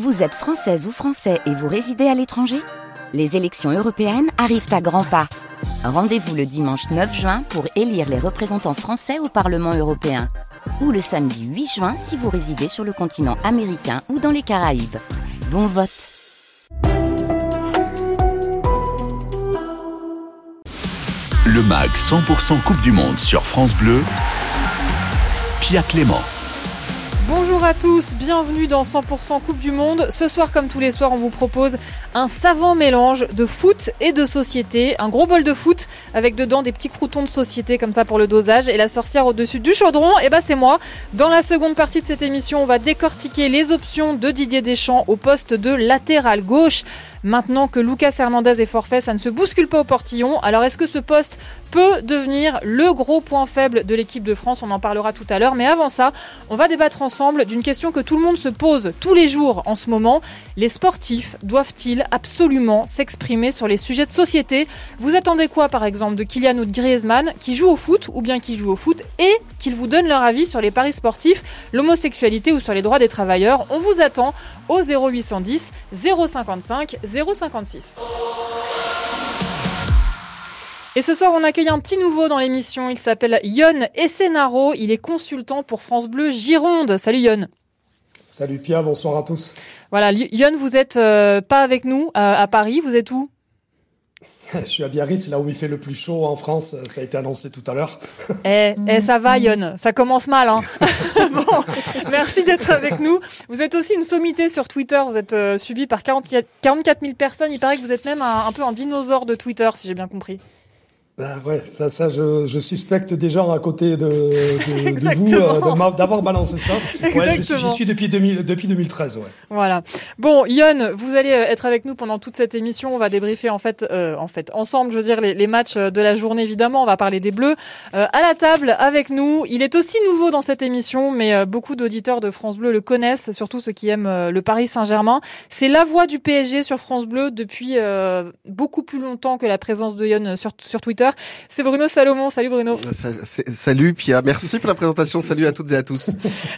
Vous êtes française ou français et vous résidez à l'étranger? Les élections européennes arrivent à grands pas. Rendez-vous le dimanche 9 juin pour élire les représentants français au Parlement européen. Ou le samedi 8 juin si vous résidez sur le continent américain ou dans les Caraïbes. Bon vote Le MAG 100% Coupe du Monde sur France Bleu. Pia Clément. Bonjour à tous, bienvenue dans 100% Coupe du Monde. Ce soir, comme tous les soirs, on vous propose un savant mélange de foot et de société. Un gros bol de foot avec dedans des petits croutons de société comme ça pour le dosage. Et la sorcière au-dessus du chaudron, et eh ben c'est moi. Dans la seconde partie de cette émission, on va décortiquer les options de Didier Deschamps au poste de latéral gauche. Maintenant que Lucas Hernandez est forfait, ça ne se bouscule pas au portillon. Alors est-ce que ce poste peut devenir le gros point faible de l'équipe de France? On en parlera tout à l'heure. Mais avant ça, on va débattre ensemble d'une question que tout le monde se pose tous les jours en ce moment. Les sportifs doivent-ils absolument s'exprimer sur les sujets de société? Vous attendez quoi par exemple de Kylian ou de Griezmann qui jouent au foot ou bien qui jouent au foot et qu'ils vous donnent leur avis sur les paris sportifs, l'homosexualité ou sur les droits des travailleurs? On vous attend au 0810 055 056. Et ce soir, on accueille un petit nouveau dans l'émission. Il s'appelle Yon Essenaro. Il est consultant pour France Bleu Gironde. Salut Yon. Salut Pia, bonsoir à tous. Voilà, Yon, vous êtes euh, pas avec nous à Paris. Vous êtes où? Je suis à Biarritz, là où il fait le plus chaud en France. Ça a été annoncé tout à l'heure. Eh, eh ça va, Yon. Ça commence mal. Hein. bon, merci d'être avec nous. Vous êtes aussi une sommité sur Twitter. Vous êtes euh, suivi par 44, 000 personnes. Il paraît que vous êtes même un peu un dinosaure de Twitter, si j'ai bien compris. Ben ouais, ça, ça je, je, suspecte des gens à côté de, de, de vous euh, d'avoir balancé ça. Ouais, j'y suis depuis, 2000, depuis 2013. Ouais. Voilà. Bon, Yann, vous allez euh, être avec nous pendant toute cette émission. On va débriefer en fait, euh, en fait, ensemble, je veux dire, les, les, matchs de la journée évidemment. On va parler des Bleus euh, à la table avec nous. Il est aussi nouveau dans cette émission, mais beaucoup d'auditeurs de France Bleu le connaissent, surtout ceux qui aiment le Paris Saint-Germain. C'est la voix du PSG sur France Bleu depuis beaucoup plus longtemps que la présence de Yann sur, sur Twitter. C'est Bruno Salomon. Salut Bruno. Salut Pia. Merci pour la présentation. Salut à toutes et à tous.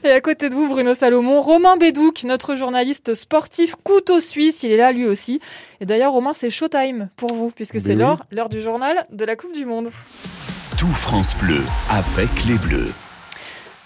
Et à côté de vous, Bruno Salomon, Romain Bédouc, notre journaliste sportif couteau suisse. Il est là lui aussi. Et d'ailleurs, Romain, c'est showtime pour vous puisque c'est l'heure, l'heure du journal de la Coupe du Monde. Tout France Bleu avec les Bleus.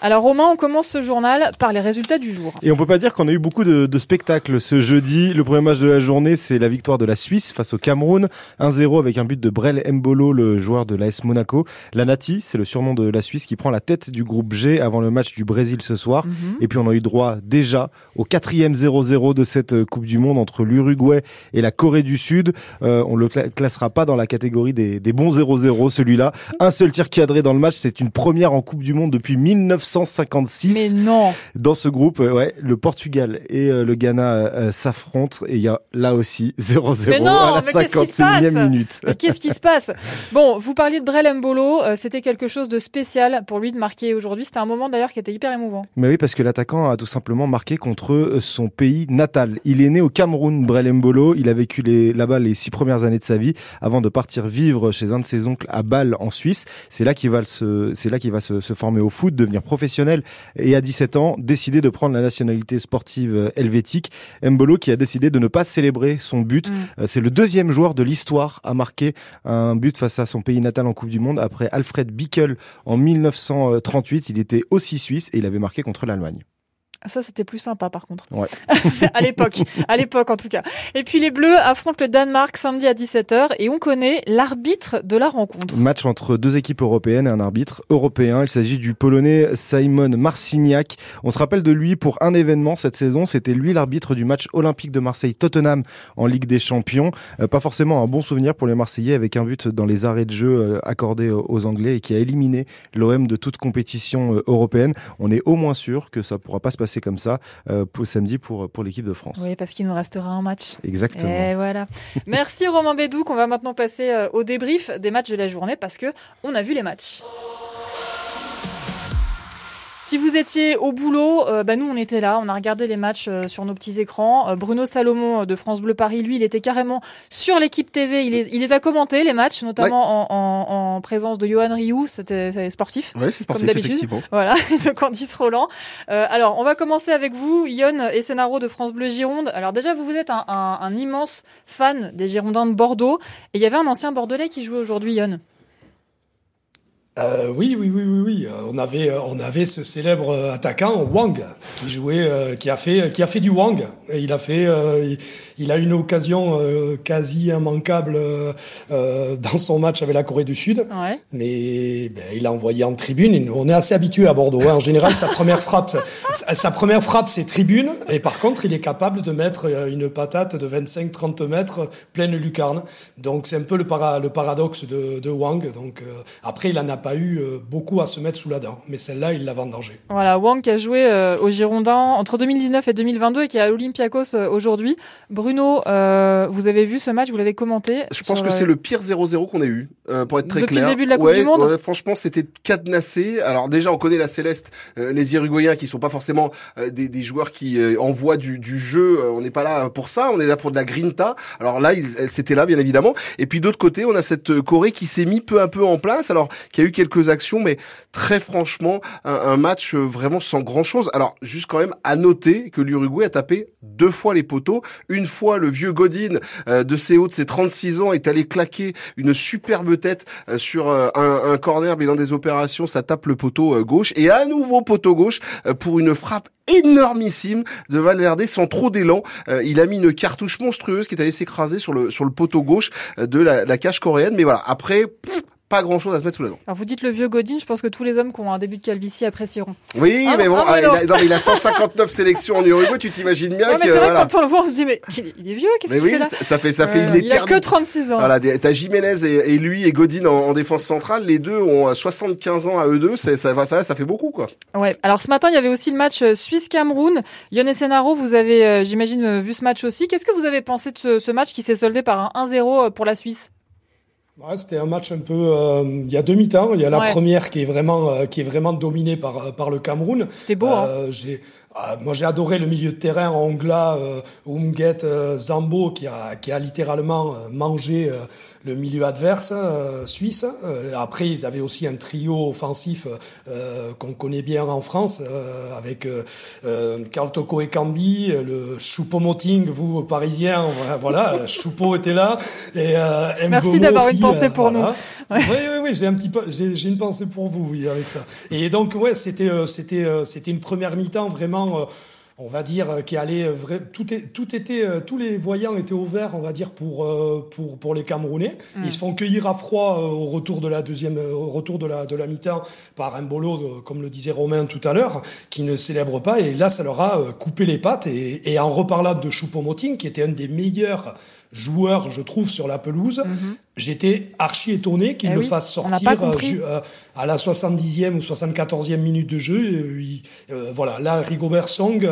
Alors Romain, on commence ce journal par les résultats du jour. Et on peut pas dire qu'on a eu beaucoup de, spectacles ce jeudi. Le premier match de la journée, c'est la victoire de la Suisse face au Cameroun, 1-0 avec un but de Brel Mbolo, le joueur de l'AS Monaco. La Nati, c'est le surnom de la Suisse qui prend la tête du groupe G avant le match du Brésil ce soir. Mhm. Et puis on a eu droit déjà au quatrième 0-0 de cette euh, Coupe du Monde entre l'Uruguay et la Corée du Sud. Euh, on le classera pas dans la catégorie des, des bons 0-0 celui-là. Un seul tir cadré dans le match, c'est une première en Coupe du Monde depuis 1900 156. Mais non. Dans ce groupe, euh, ouais, le Portugal et euh, le Ghana euh, s'affrontent et il y a là aussi 0-0 à la 51e minute. qu'est-ce qui se passe? Bon, vous parliez de Brel Mbolo, c'était quelque chose de spécial pour lui de marquer aujourd'hui. C'était un moment d'ailleurs qui était hyper émouvant. Mais oui, parce que l'attaquant a tout simplement marqué contre son pays natal. Il est né au Cameroun, Brel Mbolo. Il a vécu là-bas les six premières années de sa vie avant de partir vivre chez un de ses oncles à Bâle en Suisse. C'est là qu'il va se, c'est là qu'il va se, se former au foot, devenir professionnel professionnel et à 17 ans décidé de prendre la nationalité sportive euh, helvétique. Mbolo qui a décidé de ne pas célébrer son but. Mm. Euh, c'est le deuxième joueur de l'histoire à marquer un but face à son pays natal en Coupe du Monde après Alfred Bickel en 1938. Il était aussi suisse et il avait marqué contre l'Allemagne. Ça, c'était plus sympa, par contre. Ouais. à l'époque. À l'époque, en tout cas. Et puis, les Bleus affrontent le Danemark samedi à 17h et on connaît l'arbitre de la rencontre. Match entre deux équipes européennes et un arbitre européen. Il s'agit du Polonais Simon Marciniak. On se rappelle de lui pour un événement cette saison. C'était lui l'arbitre du match olympique de Marseille-Tottenham en Ligue des Champions. Euh, pas forcément un bon souvenir pour les Marseillais avec un but dans les arrêts de jeu euh, accordés aux Anglais et qui a éliminé l'OM de toute compétition euh, européenne. On est au moins sûr que ça pourra pas se passer c'est comme ça euh, pour samedi pour, pour l'équipe de France. Oui, parce qu'il nous restera un match. Exactement. Et voilà. Merci Romain Bédouc. On va maintenant passer euh, au débrief des matchs de la journée parce que on a vu les matchs. Si vous étiez au boulot, euh, bah nous on était là, on a regardé les matchs euh, sur nos petits écrans. Euh, Bruno Salomon de France Bleu Paris, lui, il était carrément sur l'équipe TV. Il les, il les, a commentés les matchs, notamment en, en, présence de Johan Rioux, c'était sportif. Oui, c'est sportif d'habitude. Voilà, de Candice Roland. alors on va commencer avec vous, Yon et Senaro de France Bleu Gironde. Alors déjà vous vous êtes un, un, un immense fan des Girondins de Bordeaux et il y avait un ancien Bordelais qui jouait aujourd'hui, Yon. Euh, oui, oui, oui, oui, oui. Euh, on avait, euh, on avait ce célèbre attaquant Wang qui jouait, qui a fait, qui a fait du Wang. Et il a fait, il, a une occasion quasi immanquable dans son match avec la Corée du Sud. Ouais. Mais ben, il a envoyé en tribune. On est assez habitué à Bordeaux. Hein. En général, sa première frappe, sa première frappe, c'est tribune. Et par contre, il est capable de mettre une patate de 25-30 mètres pleine lucarne. Donc c'est un peu le, le paradoxe de, de Wang. Donc après, il en a pas eu euh, beaucoup à se mettre sous la dent, mais celle-là, il l'a vendangée. Voilà, Wang qui a joué euh, au Girondins entre 2019 et 2022 et qui est à l'Olympiakos euh, aujourd'hui. Bruno, vous avez vu ce match, vous l'avez commenté. Je pense que c'est le pire 0-0 qu'on ait eu, pour être très Depuis clair. Depuis le début de la Coupe du Monde Franchement, c'était cadenassé. Alors déjà, on connaît la Céleste, les Uruguayens qui sont pas forcément des, des, joueurs qui envoient du, du jeu. on n'est pas là pour ça, on est là pour de la grinta. Alors là, c'était là, bien évidemment. Et puis d'autre côté, on a cette Corée qui s'est mis peu à peu en place, alors qui a eu quelques actions, mais très franchement, un, match vraiment sans grand chose. Alors, juste quand même à noter que l'Uruguay a tapé deux fois les poteaux. Une fois, le vieux Godin euh, de ses hauts, de ses 36 ans, est allé claquer une superbe tête euh, sur euh, un, un, corner bilan des opérations. Ça tape le poteau gauche. Et à nouveau poteau gauche pour une frappe énormissime de Valverde sans trop d'élan. il a mis une cartouche monstrueuse qui est allée s'écraser sur le sur le poteau gauche de la, la cage coréenne. Mais voilà, après, pas grand chose à se mettre sous la dent. Alors vous dites le vieux Godin, je pense que tous les hommes qui ont un début de calvitie apprécieront. Oui, ah, mais bon, ah, il, a, il, a, 159 sélections en Uruguay, tu t'imagines bien non, mais c'est vrai que quand on le voit, on se dit mais il est vieux, qu'est-ce qu'il fait là Ça fait ça fait une éternité. Il a que 36 ans. Voilà, t'as Jiménez et, et, lui et Godin en, défense centrale, les deux ont 75 ans à eux deux, ça ça ça, ça fait beaucoup quoi. Ouais. Alors ce matin, il y avait aussi le match euh, Suisse-Cameroun. Yone Senaro, vous avez euh, j'imagine euh, vu ce match aussi. Qu'est-ce que vous avez pensé de ce, ce match qui s'est soldé par un 1-0 pour la Suisse? Ouais, c'était un match un peu. Euh, il y a demi temps. Il y a la première qui est vraiment euh, qui est vraiment dominée par par le Cameroun. C'était beau. Hein. Euh, j'ai euh, moi, j'ai adoré le milieu de terrain Ongla, euh, Umget, Zambo, qui a, qui a littéralement mangé le milieu adverse hein, suisse. après, ils avaient aussi un trio offensif qu'on connaît bien en France, avec Carl Toko et Cambi, le Choupo-Moting, vous, Parisiens, voilà, Choupo était là. Et, Merci d'avoir une pensée pour nous. Oui, oui, oui, j'ai un petit peu, j'ai une pensée pour vous, oui, avec ça. Et donc, ouais, c'était, c'était, c'était une première mi-temps vraiment euh, on va dire, euh, qui allait euh, vrai, tout, est, tout était, tous les voyants étaient ouverts, on va dire, pour pour pour les Camerounais. Mm. Ils se font cueillir à froid au retour de la deuxième, au retour de la de la mi-temps par un bolo, comme le disait Romain tout à l'heure, qui ne célèbre pas. Et là, ça leur a coupé les pattes. Et, et en reparlant de Choupo-Moting, qui était un des meilleurs joueur, je trouve, sur la pelouse. Mhm. J'étais archi étonné qu'il eh le fasse sortir euh, euh, à la 70e ou 74e minute de jeu. Euh, voilà, là, Rigobert Song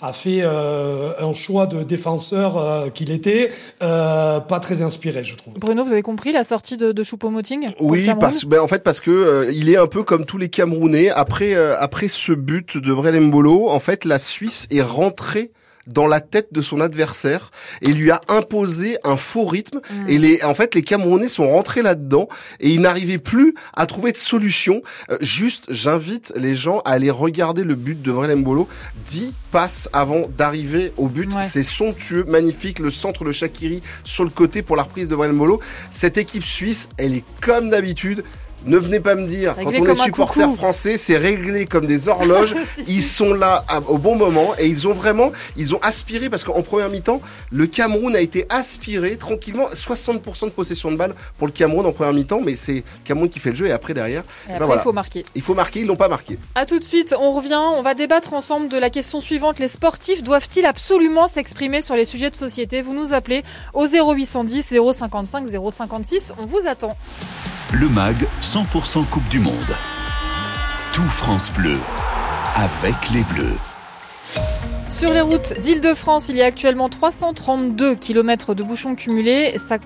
a fait un choix de défenseur qu'il était pas très inspiré, je trouve. Bruno, vous avez compris la sortie de, de Choupo-Moting Oui, parce, ben, en fait, parce que il est un peu comme tous les Camerounais. Après, après ce but de Brelembolo, en fait, la Suisse est rentrée dans la tête de son adversaire et lui a imposé un faux rythme. Mm. Et les, en fait, les Camerounais sont rentrés là-dedans et ils n'arrivaient plus à trouver de solution. Euh, juste, j'invite les gens à aller regarder le but de Mbolo. 10 passes avant d'arriver au but. C'est somptueux, magnifique. Le centre de Shakiri sur le côté pour la reprise de Mbolo. Cette équipe suisse, elle est comme d'habitude ne venez pas me dire, quand on est supporter français, c'est réglé comme des horloges. Ils sont là au bon moment et ils ont vraiment, ils ont aspiré parce qu'en première mi-temps, le Cameroun a été aspiré tranquillement. 60% de possession de balle pour le Cameroun en première mi-temps, mais c'est Cameroun qui fait le jeu et après derrière, et ben il faut marquer. Il faut marquer, ils l'ont pas marqué. À tout de suite, on revient, on va débattre ensemble de la question suivante. Les sportifs doivent-ils absolument s'exprimer sur les sujets de société? Vous nous appelez au 0810 055 056. On vous attend. Le MAG 100% Coupe du Monde. Tout France Bleu avec les Bleus. Sur les routes d'Île-de-France, il y a actuellement 332 km de bouchons cumulés. Ça,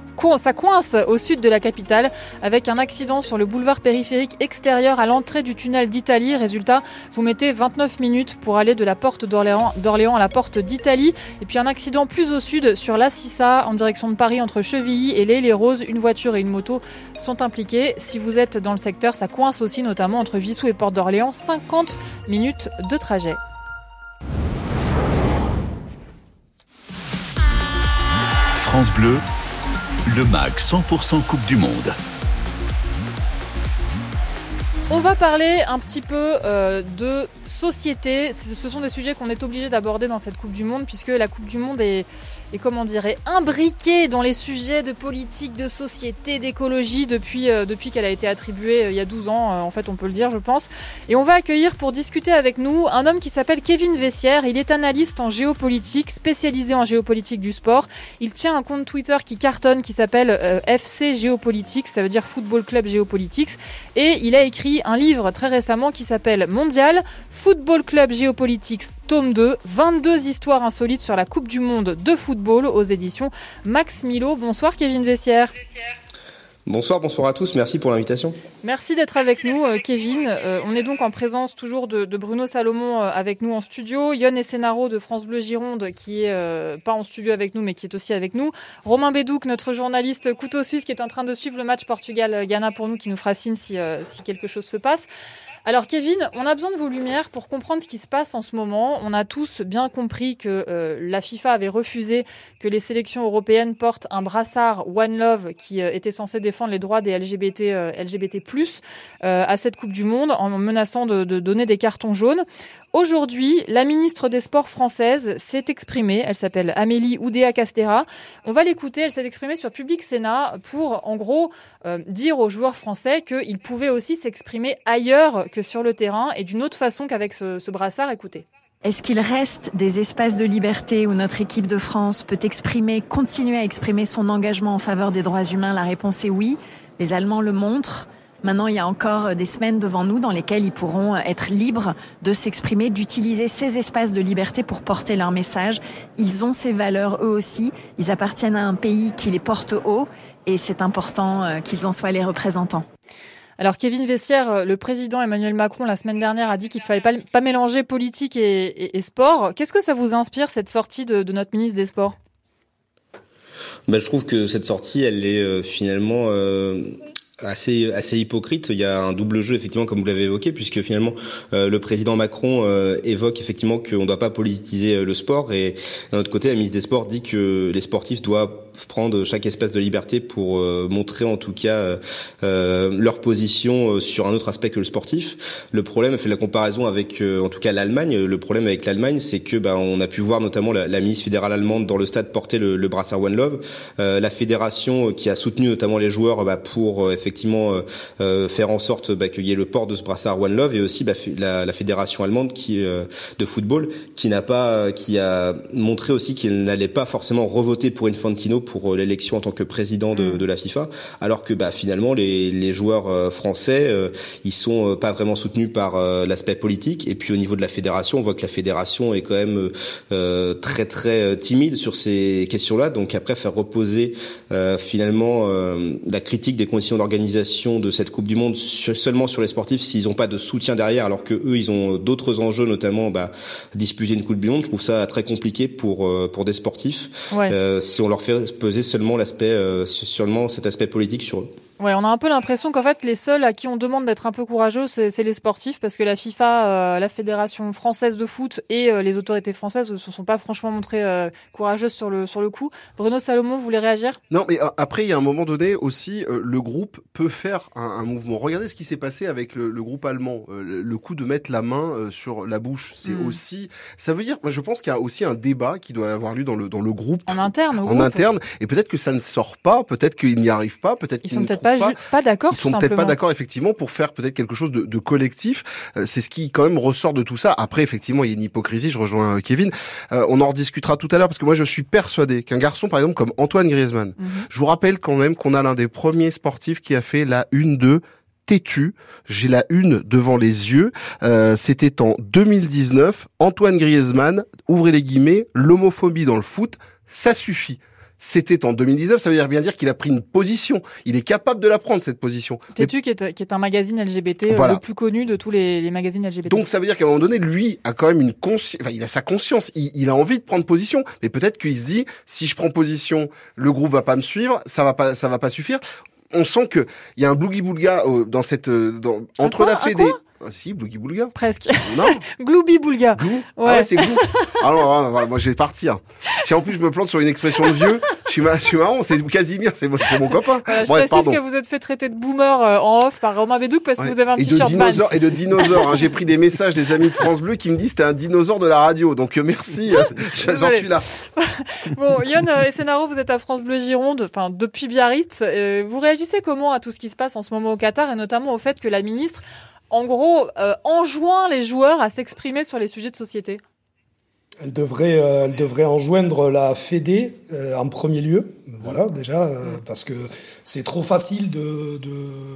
coince au sud de la capitale avec un accident sur le boulevard périphérique extérieur à l'entrée du tunnel d'Italie. Résultat, vous mettez 29 minutes pour aller de la porte d'Orléans à la porte d'Italie. Et puis un accident plus au sud sur la Sissa en direction de Paris entre Chevilly et Les Les Roses. Une voiture et une moto sont impliquées. Si vous êtes dans le secteur, ça coince aussi notamment entre Vissou et Porte d'Orléans. 50 minutes de trajet. France Bleu, le MAC 100% Coupe du Monde. On va parler un petit peu euh, de société. Ce sont des sujets qu'on est obligé d'aborder dans cette Coupe du Monde, puisque la Coupe du Monde est, comment dire, imbriquée dans les sujets de politique, de société, d'écologie depuis, euh, depuis qu'elle a été attribuée euh, il y a 12 ans, euh, en fait, on peut le dire, je pense. Et on va accueillir pour discuter avec nous un homme qui s'appelle Kevin Vessière. Il est analyste en géopolitique, spécialisé en géopolitique du sport. Il tient un compte Twitter qui cartonne, qui s'appelle FC Géopolitics, ça veut dire Football Club Géopolitics. Et il a écrit un livre très récemment qui s'appelle Mondial, Football Club Géopolitics, tome 2, 22 histoires insolites sur la Coupe du Monde de football aux éditions Max Milo. Bonsoir Kevin Vessière. Bonsoir, bonsoir à tous. Merci pour l'invitation. Merci d'être avec nous, euh, Kevin. Euh, on est donc en présence toujours de, Bruno Salomon euh, avec nous en studio, Yon Essenaro de France Bleu Gironde qui est pas en studio avec nous mais qui est aussi avec nous, Romain Bédouc, notre journaliste couteau suisse qui est en train de suivre le match Portugal-Ghana pour nous, qui nous fera signe si, si quelque chose se passe. Alors Kevin, on a besoin de vos lumières pour comprendre ce qui se passe en ce moment. On a tous bien compris que euh, la FIFA avait refusé que les sélections européennes portent un brassard One Love qui euh, était censé défendre les droits des LGBT, euh, LGBT+, à cette Coupe du Monde en menaçant de, donner des cartons jaunes. Aujourd'hui, la ministre des Sports française s'est exprimée. Elle s'appelle Amélie Oudéa Castera. On va l'écouter. Elle s'est exprimée sur Public Sénat pour, en gros, dire aux joueurs français qu'ils pouvaient aussi s'exprimer ailleurs sur le terrain et d'une autre façon qu'avec ce, ce brassard. Écoutez. Est-ce qu'il reste des espaces de liberté où notre équipe de France peut exprimer, continuer à exprimer son engagement en faveur des droits humains? La réponse est oui. Les Allemands le montrent. Maintenant, il y a encore des semaines devant nous dans lesquelles ils pourront être libres de s'exprimer, d'utiliser ces espaces de liberté pour porter leur message. Ils ont ces valeurs eux aussi. Ils appartiennent à un pays qui les porte haut et c'est important euh, qu'ils en soient les représentants. Alors Kevin Vessière, le président Emmanuel Macron la semaine dernière a dit qu'il ne fallait pas, mélanger politique et, sport. Qu'est-ce que ça vous inspire cette sortie de, notre ministre des Sports? Ben, je trouve que cette sortie, elle est finalement assez assez hypocrite. Il y a un double jeu effectivement comme vous l'avez évoqué puisque finalement euh, le président Macron euh, évoque effectivement qu'on ne doit pas politiser euh, le sport et d'un autre côté la ministre des Sports dit que les sportifs doivent prendre chaque espèce de liberté pour montrer en tout cas leur position sur un autre aspect que le sportif. Le problème, fait la comparaison avec en tout cas l'Allemagne. Le problème avec l'Allemagne, c'est que ben, on a pu voir notamment la, la, ministre fédérale allemande dans le stade porter le, le brassard One Love, la fédération qui a soutenu notamment les joueurs bah, pour effectivement euh, euh, faire en sorte bah, qu'il y ait le port de ce brassard One Love et aussi bah, la, fédération allemande qui euh, de football qui n'a pas qui a montré aussi qu'il n'allait pas forcément revoter pour Infantino pour l'élection en tant que président de, mm. la FIFA alors que bah, finalement les, les joueurs français ils sont pas vraiment soutenus par l'aspect politique et puis au niveau de la fédération on voit que la fédération est quand même très très timide sur ces questions-là donc après faire reposer finalement la critique des conditions d'organisation l'organisation de cette Coupe du Monde seulement sur les sportifs s'ils n'ont pas de soutien derrière, alors que eux ils ont d'autres enjeux, notamment bah, disputer une Coupe du Monde. Je trouve ça très compliqué pour euh, pour des sportifs euh, si on leur fait peser seulement l'aspect euh, seulement cet aspect politique sur eux. Ouais, on a un peu l'impression qu'en fait, les seuls à qui on demande d'être un peu courageux, c'est les sportifs, parce que la FIFA, euh, la Fédération française de foot et euh, les autorités françaises ne se sont pas franchement montrées euh, courageuses sur le, sur le coup. Bruno Salomon, vous voulez réagir? Non, mais après, il y a un moment donné aussi, le groupe peut faire un, mouvement. Regardez ce qui s'est passé avec le, groupe allemand. le coup de mettre la main sur la bouche, c'est hmm. aussi... Ça veut dire, je pense qu'il y a aussi un débat qui doit avoir lieu dans le, dans le groupe. En interne, En interne. Et peut-être que ça ne sort pas, peut-être qu'ils n'y arrivent pas, peut-être qu'ils ne pas, d'accord. Ils sont peut-être pas d'accord effectivement pour faire peut-être quelque chose de, de collectif. Euh, c'est ce qui quand même ressort de tout ça. Après effectivement il y a une hypocrisie. Je rejoins euh, Kevin. Euh, on en rediscutera tout à l'heure parce que moi je suis persuadé qu'un garçon par exemple comme Antoine Griezmann. Mhm. Je vous rappelle quand même qu'on a l'un des premiers sportifs qui a fait la une de têtu. J'ai la une devant les yeux. Euh, C'était en 2019. Antoine Griezmann, ouvrez les guillemets, l'homophobie dans le foot, ça suffit. C'était en 2019, ça veut dire bien dire qu'il a pris une position. Il est capable de la prendre, cette position. Têtu, qui est, qui est un magazine LGBT euh, Voilà. le plus connu de tous les, les magazines LGBT. Donc ça veut dire qu'à un moment donné, lui a quand même une conscience, enfin, il a sa conscience, il, il a envie de prendre position, mais peut-être qu'il se dit, si je prends position, le groupe va pas me suivre, ça va pas, ça va pas suffire. On sent que il y a un blougi boulga euh, dans cette, euh, dans, entre quoi la Fédé. Ah, si, blougi boulga. Presque. Non, Gloubi Boulga. glou. Ouais. Ah ouais, c'est glou. Alors ah, voilà, moi je vais partir. Si en plus je me plante sur une expression de vieux, je suis, ma- je suis marrant. C'est Casimir, c'est mon, mon copain. Voilà, je Bref, précise pardon. que vous êtes fait traiter de boomer euh, en off par Romain Bédouc parce que vous avez un et de t-shirt et de dinosaures. hein. J'ai pris des messages des amis de France Bleu qui me disent t'es un dinosaure de la radio. Donc euh, merci, euh, j'en suis là. Bon, Yann euh, Essenaro, vous êtes à France Bleu Gironde, enfin depuis Biarritz. Euh, vous réagissez comment à tout ce qui se passe en ce moment au Qatar et notamment au fait que la ministre, en gros, euh, enjoint les joueurs à s'exprimer sur les sujets de société Elle devrait, euh, elle devrait enjoindre la Fédé euh, en premier lieu, voilà déjà, euh, parce que c'est trop facile de, de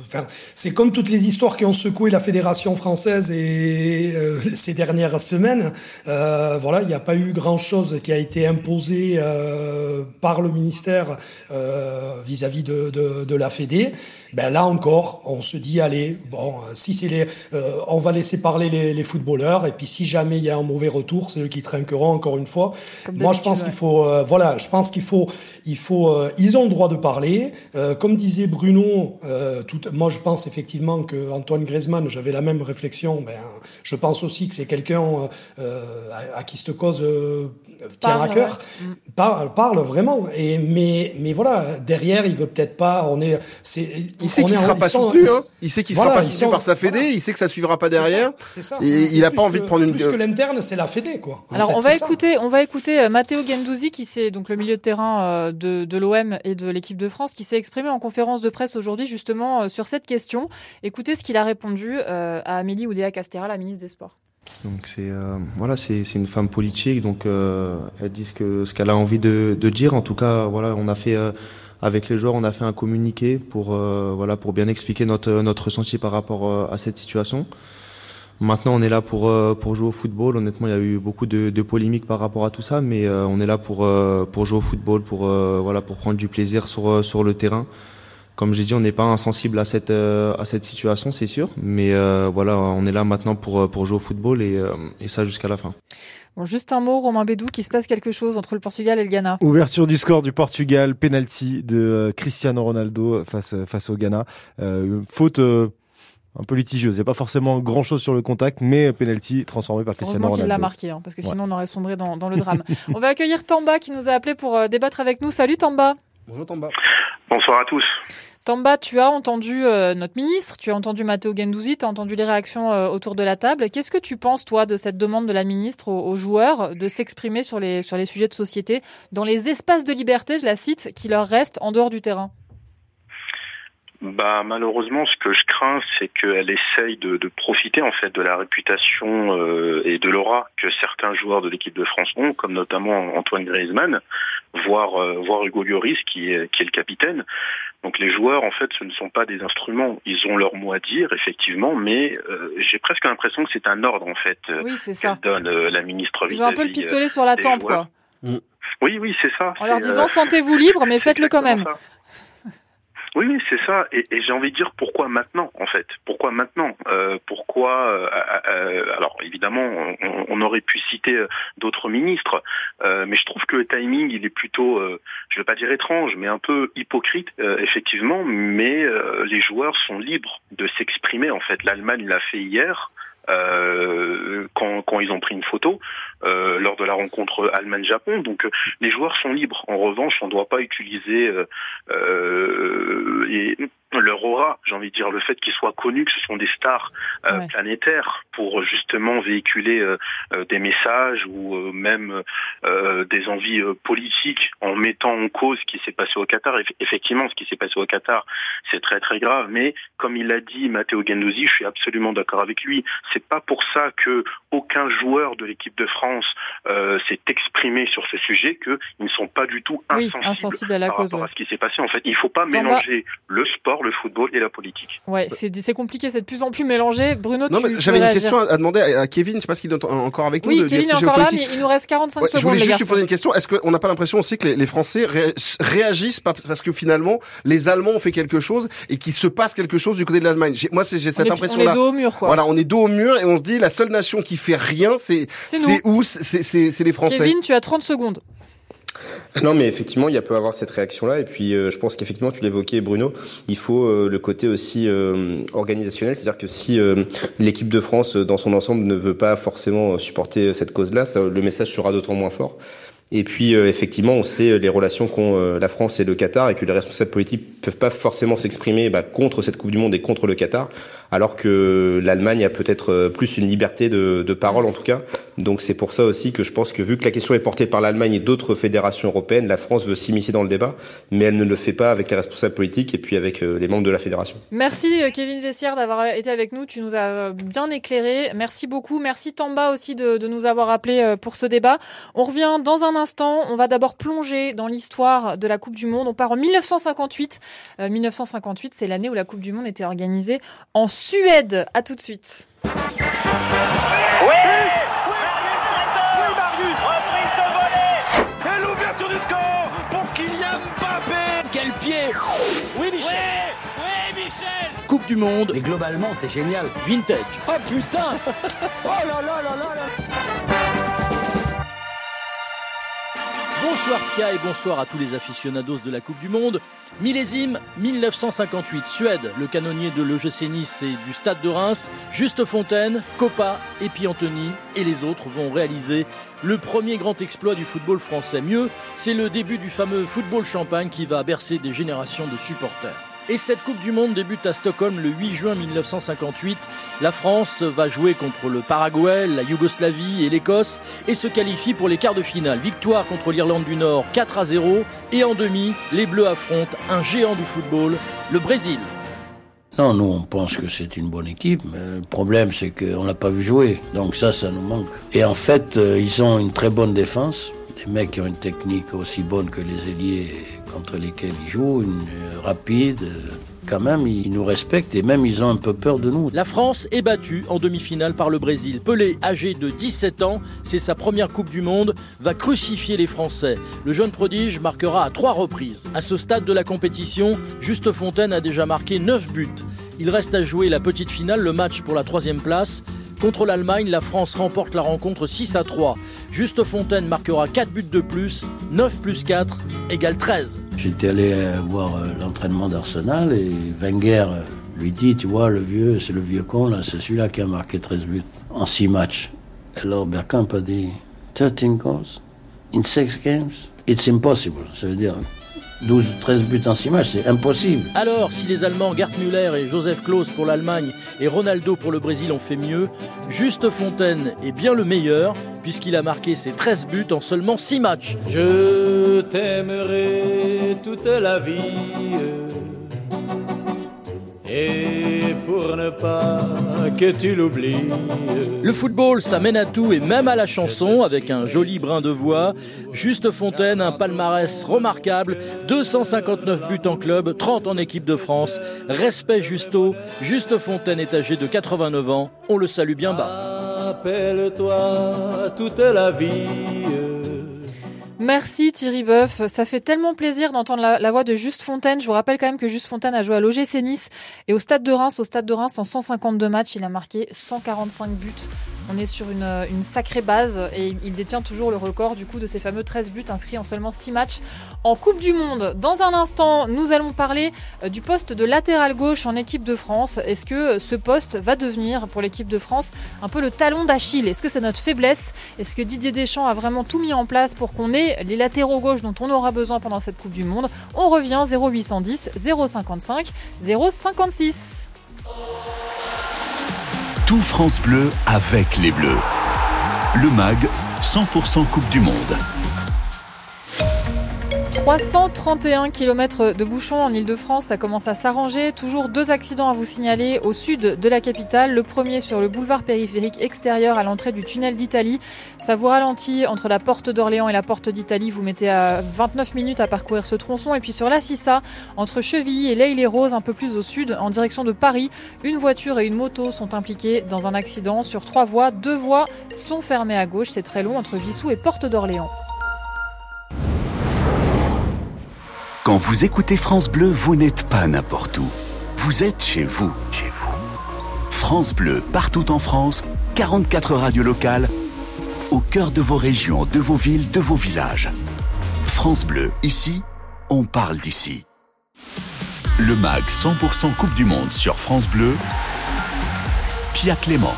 enfin, c'est comme toutes les histoires qui ont secoué la fédération française et euh, ces dernières semaines. Euh, voilà, il n'y a pas eu grand chose qui a été imposé euh, par le ministère euh, vis-à-vis de, de, de la Fédé. Ben là encore, on se dit allez, bon, si c'est les, euh, on va laisser parler les, les footballeurs et puis si jamais il y a un mauvais retour, c'est eux qui encore une fois. Comme Moi, je pense ouais. qu'il faut, euh, voilà, je pense qu'il faut, il faut, euh, ils ont le droit de parler. Euh, comme disait Bruno, tout, moi, je pense effectivement que Antoine Griezmann, j'avais la même réflexion. Ben, je pense aussi que c'est quelqu'un à, à qui cette cause tient Parle, à cœur, ouais. Mm. parle, parle vraiment. Et mais, mais voilà, derrière, il veut peut-être pas. On est, c'est, Il sait qu'il sera pas sont- soutenu. Hein. Il sait qu'il Voilà, sera pas soutenu sont- par sa Fédé. voilà. Il sait que ça suivra pas c'est derrière. C'est ça. Et C'est il a pas envie que- de prendre une- Plus que l'interne, c'est la Fédé, quoi. Alors fait, on va c'est ça. écouter, on va écouter euh, Matteo Gendouzi qui s'est donc le milieu de terrain euh, de, de l'OM et de l'équipe de France qui s'est exprimé en conférence de presse aujourd'hui justement euh, sur cette question. Écoutez ce qu'il a répondu à Amélie Oudéa Castera, la ministre des Sports. Donc c'est euh, voilà, c'est une femme politique, donc euh, elle dit ce que ce qu'elle a envie de, de dire. En tout cas, voilà, on a fait euh, avec les joueurs, on a fait un communiqué pour euh, voilà pour bien expliquer notre notre ressenti par rapport euh, à cette situation. Maintenant, on est là pour euh, pour jouer au football. Honnêtement, il y a eu beaucoup de, de polémiques par rapport à tout ça, mais on est là pour pour jouer au football, pour voilà pour prendre du plaisir sur sur le terrain. Comme j'ai dit, on n'est pas insensible à cette euh, à cette situation, c'est sûr, mais euh, voilà, on est là maintenant pour euh, pour jouer au football et euh, et ça jusqu'à la fin. Bon, juste un mot, Romain Bédou, qu'il se passe quelque chose entre le Portugal et le Ghana. Ouverture du score du Portugal, penalty de Cristiano Ronaldo face face au Ghana. Euh, faute euh, un peu litigieuse. Il n'y a pas forcément grand chose sur le contact, mais penalty transformé par Cristiano Heureusement qu'il Ronaldo. l'a marqué, hein, parce que Ouais. sinon on aurait sombré dans, dans le drame. on va accueillir Tamba qui nous a appelé pour euh, débattre avec nous. Salut Tamba. Bonjour Tamba. Bonsoir à tous. Tamba, tu as entendu euh, notre ministre, tu as entendu Matteo Gendouzi, tu as entendu les réactions euh, autour de la table. Qu'est-ce que tu penses, toi, de cette demande de la ministre aux, joueurs de s'exprimer sur les, sujets de société dans les espaces de liberté, je la cite, qui leur restent en dehors du terrain? Bah malheureusement, ce que je crains, c'est qu'elle essaye de, profiter en fait de la réputation euh, et de l'aura que certains joueurs de l'équipe de France ont, comme notamment Antoine Griezmann, voire Hugo Lloris qui est le capitaine. Donc les joueurs, en fait, ce ne sont pas des instruments. Ils ont leur mot à dire, effectivement, mais euh, j'ai presque l'impression que c'est un ordre en fait euh, Oui, c'est qu'elle ça. donne euh, la ministre Ils ont un peu le pistolet sur la tempe, joueurs. quoi. Oui, oui, c'est ça. En leur disant euh, sentez-vous libre, mais faites-le quand même. ça. Oui, oui, c'est ça. Et, et j'ai envie de dire pourquoi maintenant, en fait. Pourquoi maintenant? Euh, Pourquoi euh, euh, Alors, évidemment, on, on aurait pu citer euh, d'autres ministres, euh, mais je trouve que le timing, il est plutôt, euh, je ne vais pas dire étrange, mais un peu hypocrite, euh, effectivement. Mais euh, les joueurs sont libres de s'exprimer. En fait, l'Allemagne l'a fait hier. Euh, quand, quand ils ont pris une photo euh, lors de la rencontre Allemagne-Japon. Donc euh, les joueurs sont libres. En revanche, on ne doit pas utiliser et leur aura, j'ai envie de dire, le fait qu'ils soient connus, que ce sont des stars euh, Ouais. planétaires pour justement véhiculer euh, euh, des messages ou euh, même euh, des envies euh, politiques en mettant en cause ce qui s'est passé au Qatar. Eff- effectivement, ce qui s'est passé au Qatar, c'est très très grave. Mais comme il l'a dit Matteo Gendouzi, je suis absolument d'accord avec lui. C'est pas pour ça que aucun joueur de l'équipe de France euh, s'est exprimé sur ce sujet qu'ils ne sont pas du tout Oui, insensibles insensible à la par cause. rapport ouais. à ce qui s'est passé. En fait, il faut pas mélanger le sport sport, le football et la politique. Ouais, c'est c'est compliqué, c'est de plus en plus mélangé. Bruno, Non, tu mais j'avais une question à, demander à, Kevin, je sais pas s'il est encore avec nous. Oui, de- Kevin est encore là, mais il nous reste 45 Ouais, je secondes. voulais juste lui poser une question. Est-ce qu'on n'a pas l'impression aussi que les, les Français ré- réagissent parce que finalement les Allemands ont fait quelque chose et qu'il se passe quelque chose du côté de l'Allemagne? Moi, j'ai cette est- impression On est dos au mur, quoi. Voilà, on est dos au mur et on se dit la seule nation qui fait rien, c'est où? C'est les Français. Kevin, tu as 30 secondes. Non, mais effectivement, il y a peut avoir cette réaction-là. Et puis, euh, je pense qu'effectivement, tu l'évoquais, Bruno, il faut euh, le côté aussi euh, organisationnel. C'est-à-dire que si euh, l'équipe de France, dans son ensemble, ne veut pas forcément supporter cette cause-là, le message sera d'autant moins fort. Et puis, euh, effectivement, on sait euh, les relations qu'ont euh, la France et le Qatar et que les responsables politiques peuvent pas forcément s'exprimer bah, contre cette Coupe du Monde et contre le Qatar, alors que l'Allemagne a peut-être plus une liberté de, parole en tout cas. Donc c'est pour ça aussi que je pense que vu que la question est portée par l'Allemagne et d'autres fédérations européennes, la France veut s'immiscer dans le débat, mais elle ne le fait pas avec les responsables politiques et puis avec les membres de la fédération. Merci Kevin Vessière d'avoir été avec nous. Tu nous as bien éclairé. Merci beaucoup. Merci Tamba aussi de, de nous avoir appelés euh, pour ce débat. On revient dans un instant. On va d'abord plonger dans l'histoire de la Coupe du Monde. On part en 1958. Euh, 1958, c'est l'année où la Coupe du Monde était organisée en Suède. À tout de suite. Et l'ouverture du score pour Kylian Mbappé Quel pied Oui Michel Oui Michel Coupe du Monde. Et globalement c'est génial. Vintage. Oh putain Oh là là là là là Bonsoir Pia et bonsoir à tous les aficionados de la Coupe du Monde. Millésime 1958, Suède, le canonnier de l'EGC Nice et du Stade de Reims, Juste Fontaine, Copa, et puis Anthony et les autres vont réaliser le premier grand exploit du football français. Mieux, c'est le début du fameux football champagne qui va bercer des générations de supporters. Et cette Coupe du Monde débute à Stockholm le 8 juin 1958. La France va jouer contre le Paraguay, la Yougoslavie et l'Écosse et se qualifie pour les quarts de finale. Victoire contre l'Irlande du Nord 4 à 0 et en demi, les Bleus affrontent un géant du football, le Brésil. Non, nous on pense que c'est une bonne équipe, le problème c'est qu'on l'a pas vu jouer, donc ça, ça nous manque. Et en fait, euh, ils ont une très bonne défense, des mecs qui ont une technique aussi bonne que les ailiers contre lesquels ils jouent, euh, rapide. euh, quand même, ils nous respectent et même ils ont un peu peur de nous. La France est battue en demi-finale par le Brésil. Pelé, âgé de 17 ans, c'est sa première Coupe du Monde, va crucifier les Français. Le jeune prodige marquera à trois reprises. À ce stade de la compétition, Juste Fontaine a déjà marqué 9 buts. Il reste à jouer la petite finale, le match pour la troisième place. Contre l'Allemagne, la France remporte la rencontre 6 à 3. Juste Fontaine marquera 4 buts de plus, 9 plus 4 égale 13. J'étais allé euh, voir euh, l'entraînement d'Arsenal et Wenger euh, lui dit, tu vois, le vieux, c'est le vieux con, là, c'est celui-là qui a marqué 13 buts en 6 matchs. Alors Bergkamp a dit, 13 goals in 6 games, it's impossible. Ça veut dire 12, 13 buts en 6 matchs, c'est impossible. Alors, si les Allemands Gerd Müller et Joseph Klose pour l'Allemagne et Ronaldo pour le Brésil ont fait mieux, Juste Fontaine est bien le meilleur puisqu'il a marqué ses 13 buts en seulement 6 matchs. Je t'aimerai toute la vie. Et pour ne pas que tu l'oublies. Le football, ça mène à tout et même à la chanson avec un joli brin de voix. Juste Fontaine, un palmarès remarquable, 259 buts en club, 30 en équipe de France. Respect Justo, Juste Fontaine est âgé de 89 ans, on le salue bien bas. Appelle-toi toute la vie. Merci Thierry Boeuf, ça fait tellement plaisir d'entendre la, voix de Juste Fontaine. Je vous rappelle quand même que Juste Fontaine a joué à l'OGC Nice et au Stade de Reims. Au Stade de Reims, en 152 matchs, il a marqué 145 buts. On est sur une, une sacrée base et il détient toujours le record du coup de ces fameux 13 buts inscrits en seulement 6 matchs en Coupe du Monde. Dans un instant, nous allons parler euh, du poste de latéral gauche en équipe de France. Est-ce que ce poste va devenir pour l'équipe de France un peu le talon d'Achille? Est-ce que c'est notre faiblesse? Est-ce que Didier Deschamps a vraiment tout mis en place pour qu'on ait les latéraux gauche dont on aura besoin pendant cette Coupe du Monde On revient 0810 055 056. Tout France Bleu avec les Bleus. Le MAG, 100% Coupe du Monde. 331 km de bouchons en Ile-de-France, ça commence à s'arranger. Toujours deux accidents à vous signaler au sud de la capitale. Le premier sur le boulevard périphérique extérieur à l'entrée du tunnel d'Italie. Ça vous ralentit entre la porte d'Orléans et la porte d'Italie. Vous mettez à 29 minutes à parcourir ce tronçon. Et puis sur la Sissa, entre Chevilly et l'Aille-les-Roses, un peu plus au sud, en direction de Paris, une voiture et une moto sont impliquées dans un accident sur trois voies. Deux voies sont fermées à gauche. C'est très long entre Vissou et Porte d'Orléans. Quand vous écoutez France Bleu, vous n'êtes pas n'importe où. Vous êtes chez vous. Chez vous. France Bleu, partout en France, 44 radios locales, au cœur de vos régions, de vos villes, de vos villages. France Bleu, ici, on parle d'ici. Le MAG 100% Coupe du Monde sur France Bleu, Pia Clément.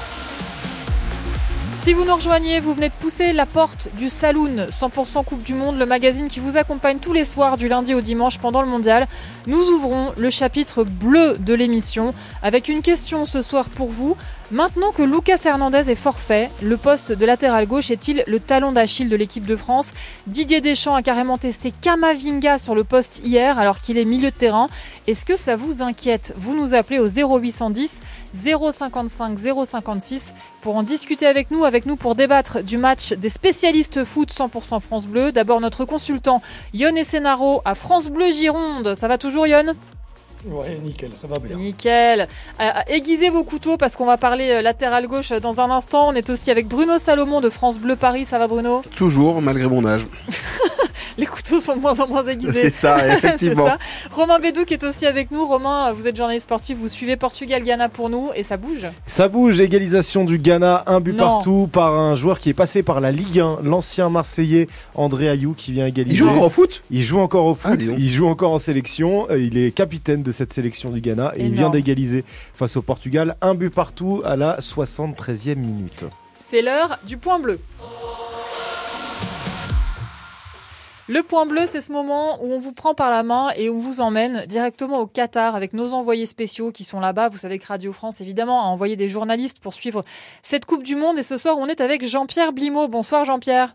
Si vous nous rejoignez, vous venez de pousser la porte du Saloon 100% Coupe du Monde, le magazine qui vous accompagne tous les soirs du lundi au dimanche pendant le mondial. Nous ouvrons le chapitre bleu de l'émission avec une question ce soir pour vous. Maintenant que Lucas Hernandez est forfait, le poste de latéral gauche est-il le talon d'Achille de l'équipe de France Didier Deschamps a carrément testé Kamavinga sur le poste hier alors qu'il est milieu de terrain. Est-ce que ça vous inquiète Vous nous appelez au 0810 055 056 pour en discuter avec nous, avec nous pour débattre du match des spécialistes foot 100% France Bleu. D'abord notre consultant Yon Essenaro à France Bleu Gironde. Ça va toujours Yon Ouais, nickel, ça va bien. Nickel. Euh, aiguisez vos couteaux parce qu'on va parler euh, latéral gauche dans un instant. On est aussi avec Bruno Salomon de France Bleu Paris. Ça va Bruno? Toujours, malgré mon âge. Les couteaux sont de moins en moins aiguisés. C'est ça, effectivement. ça. Romain Bédou qui est aussi avec nous. Romain, vous êt journaliste sportif, vous suivez Portugal-Ghana pour nous et ça bouge. Ça bouge, égalisation du Ghana, un but Non. partout par un joueur qui est passé par la Ligue 1, l'ancien Marseillais André Ayou qui vient égaliser. Il joue encore au foot? Il joue encore au foot, Ah, donc. il joue encore en sélection, euh, il est capitaine de cette sélection du Ghana et il vient d'égaliser face au Portugal, un but partout à la 73e minute. C'est l'heure du point bleu. Le point bleu, c'est ce moment où on vous prend par la main et on vous emmène directement au Qatar avec nos envoyés spéciaux qui sont là-bas. Vous savez que Radio France, évidemment, a envoyé des journalistes pour suivre cette Coupe du Monde. Et ce soir, on est avec Jean-Pierre Blimaud. Bonsoir Jean-Pierre.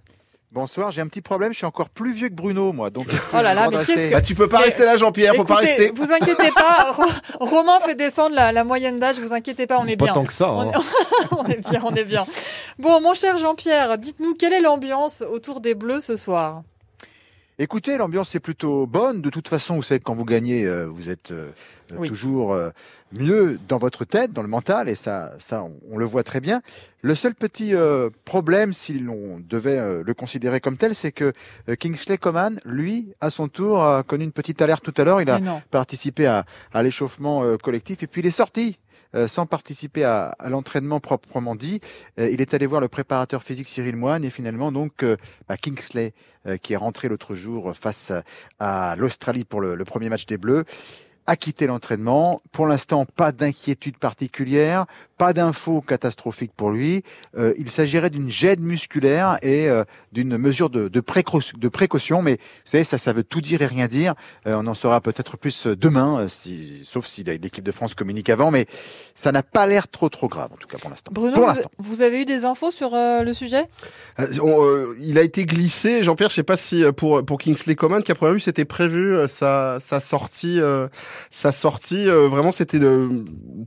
Bonsoir, j'ai un petit problème, je suis encore plus vieux que Bruno, moi. Donc, Oh là là, je mais que- Bah, tu peux pas rester là, Jean-Pierre, faut pas rester. Vous inquiétez pas, Ro- Romain fait descendre la, la moyenne d'âge. Vous inquiétez pas, on est Pas bien. tant que ça. On hein. est, on est bien, on est bien. Bon, mon cher Jean-Pierre, dites-nous quelle est l'ambiance autour des Bleus ce soir? Écoutez, l'ambiance est plutôt bonne. De toute façon, vous savez que quand vous gagnez, euh, vous êtes euh, Oui. toujours euh, mieux dans votre tête, dans le mental, et ça, ça, on, on le voit très bien. Le seul petit euh, problème, si l'on devait euh, le considérer comme tel, c'est que euh, Kingsley Coman, lui, à son tour, a connu une petite alerte tout à l'heure. Il a participé à, à l'échauffement euh, collectif et puis il est sorti. euh, sans participer à, à l'entraînement proprement dit, Euh, il est allé voir le préparateur physique Cyril Moine et finalement donc euh, bah, Kingsley euh, qui est rentré l'autre jour face à l'Australie pour le, le premier match des Bleus a quitté l'entraînement. Pour l'instant, pas d'inquiétude particulière, pas d'infos catastrophiques pour lui. Euh, il s'agirait d'une gêne musculaire et euh, d'une mesure de, de, précau- de précaution, mais vous savez, ça, ça veut tout dire et rien dire. Euh, on en saura peut-être plus demain, euh, si, sauf si l'équipe de France communique avant, mais ça n'a pas l'air trop trop grave, en tout cas pour l'instant. Bruno, Pour vous, avez eu des infos sur euh, le sujet? Euh, on, euh, il a été glissé, Jean-Pierre, je sais pas si euh, pour pour Kingsley Coman, qu'à première vue c'était prévu euh, sa sa sortie, euh, sa sortie euh, vraiment c'était de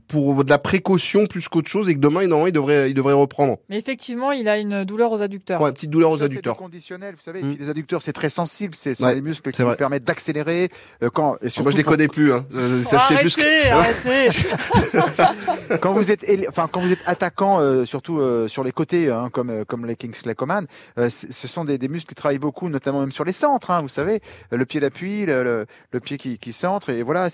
pour de la précaution plus qu'autre chose et que demain normalement il devrait il devrait reprendre. Mais effectivement, il a une douleur aux adducteurs. Ouais, petite douleur aux Ça, c'est adducteurs. du conditionnel, vous savez. Mm. Et puis les adducteurs, c'est très sensible. C'est ce sont Ouais, des muscles qui c'est vrai. permettent d'accélérer euh, quand. Et surtout Moi je les quand- connais plus, hein. Euh, ça, je plus que- arrêtez, arrêtez. quand vous êtes, enfin quand vous êtes attaquant, euh, surtout euh, sur les côtés, hein, comme euh, comme les Kingsley Coman, euh, c- ce sont des, des muscles qui travaillent beaucoup, notamment même sur les centres. Hein, vous savez, le pied d'appui, le, le, le pied qui, qui centre, et voilà,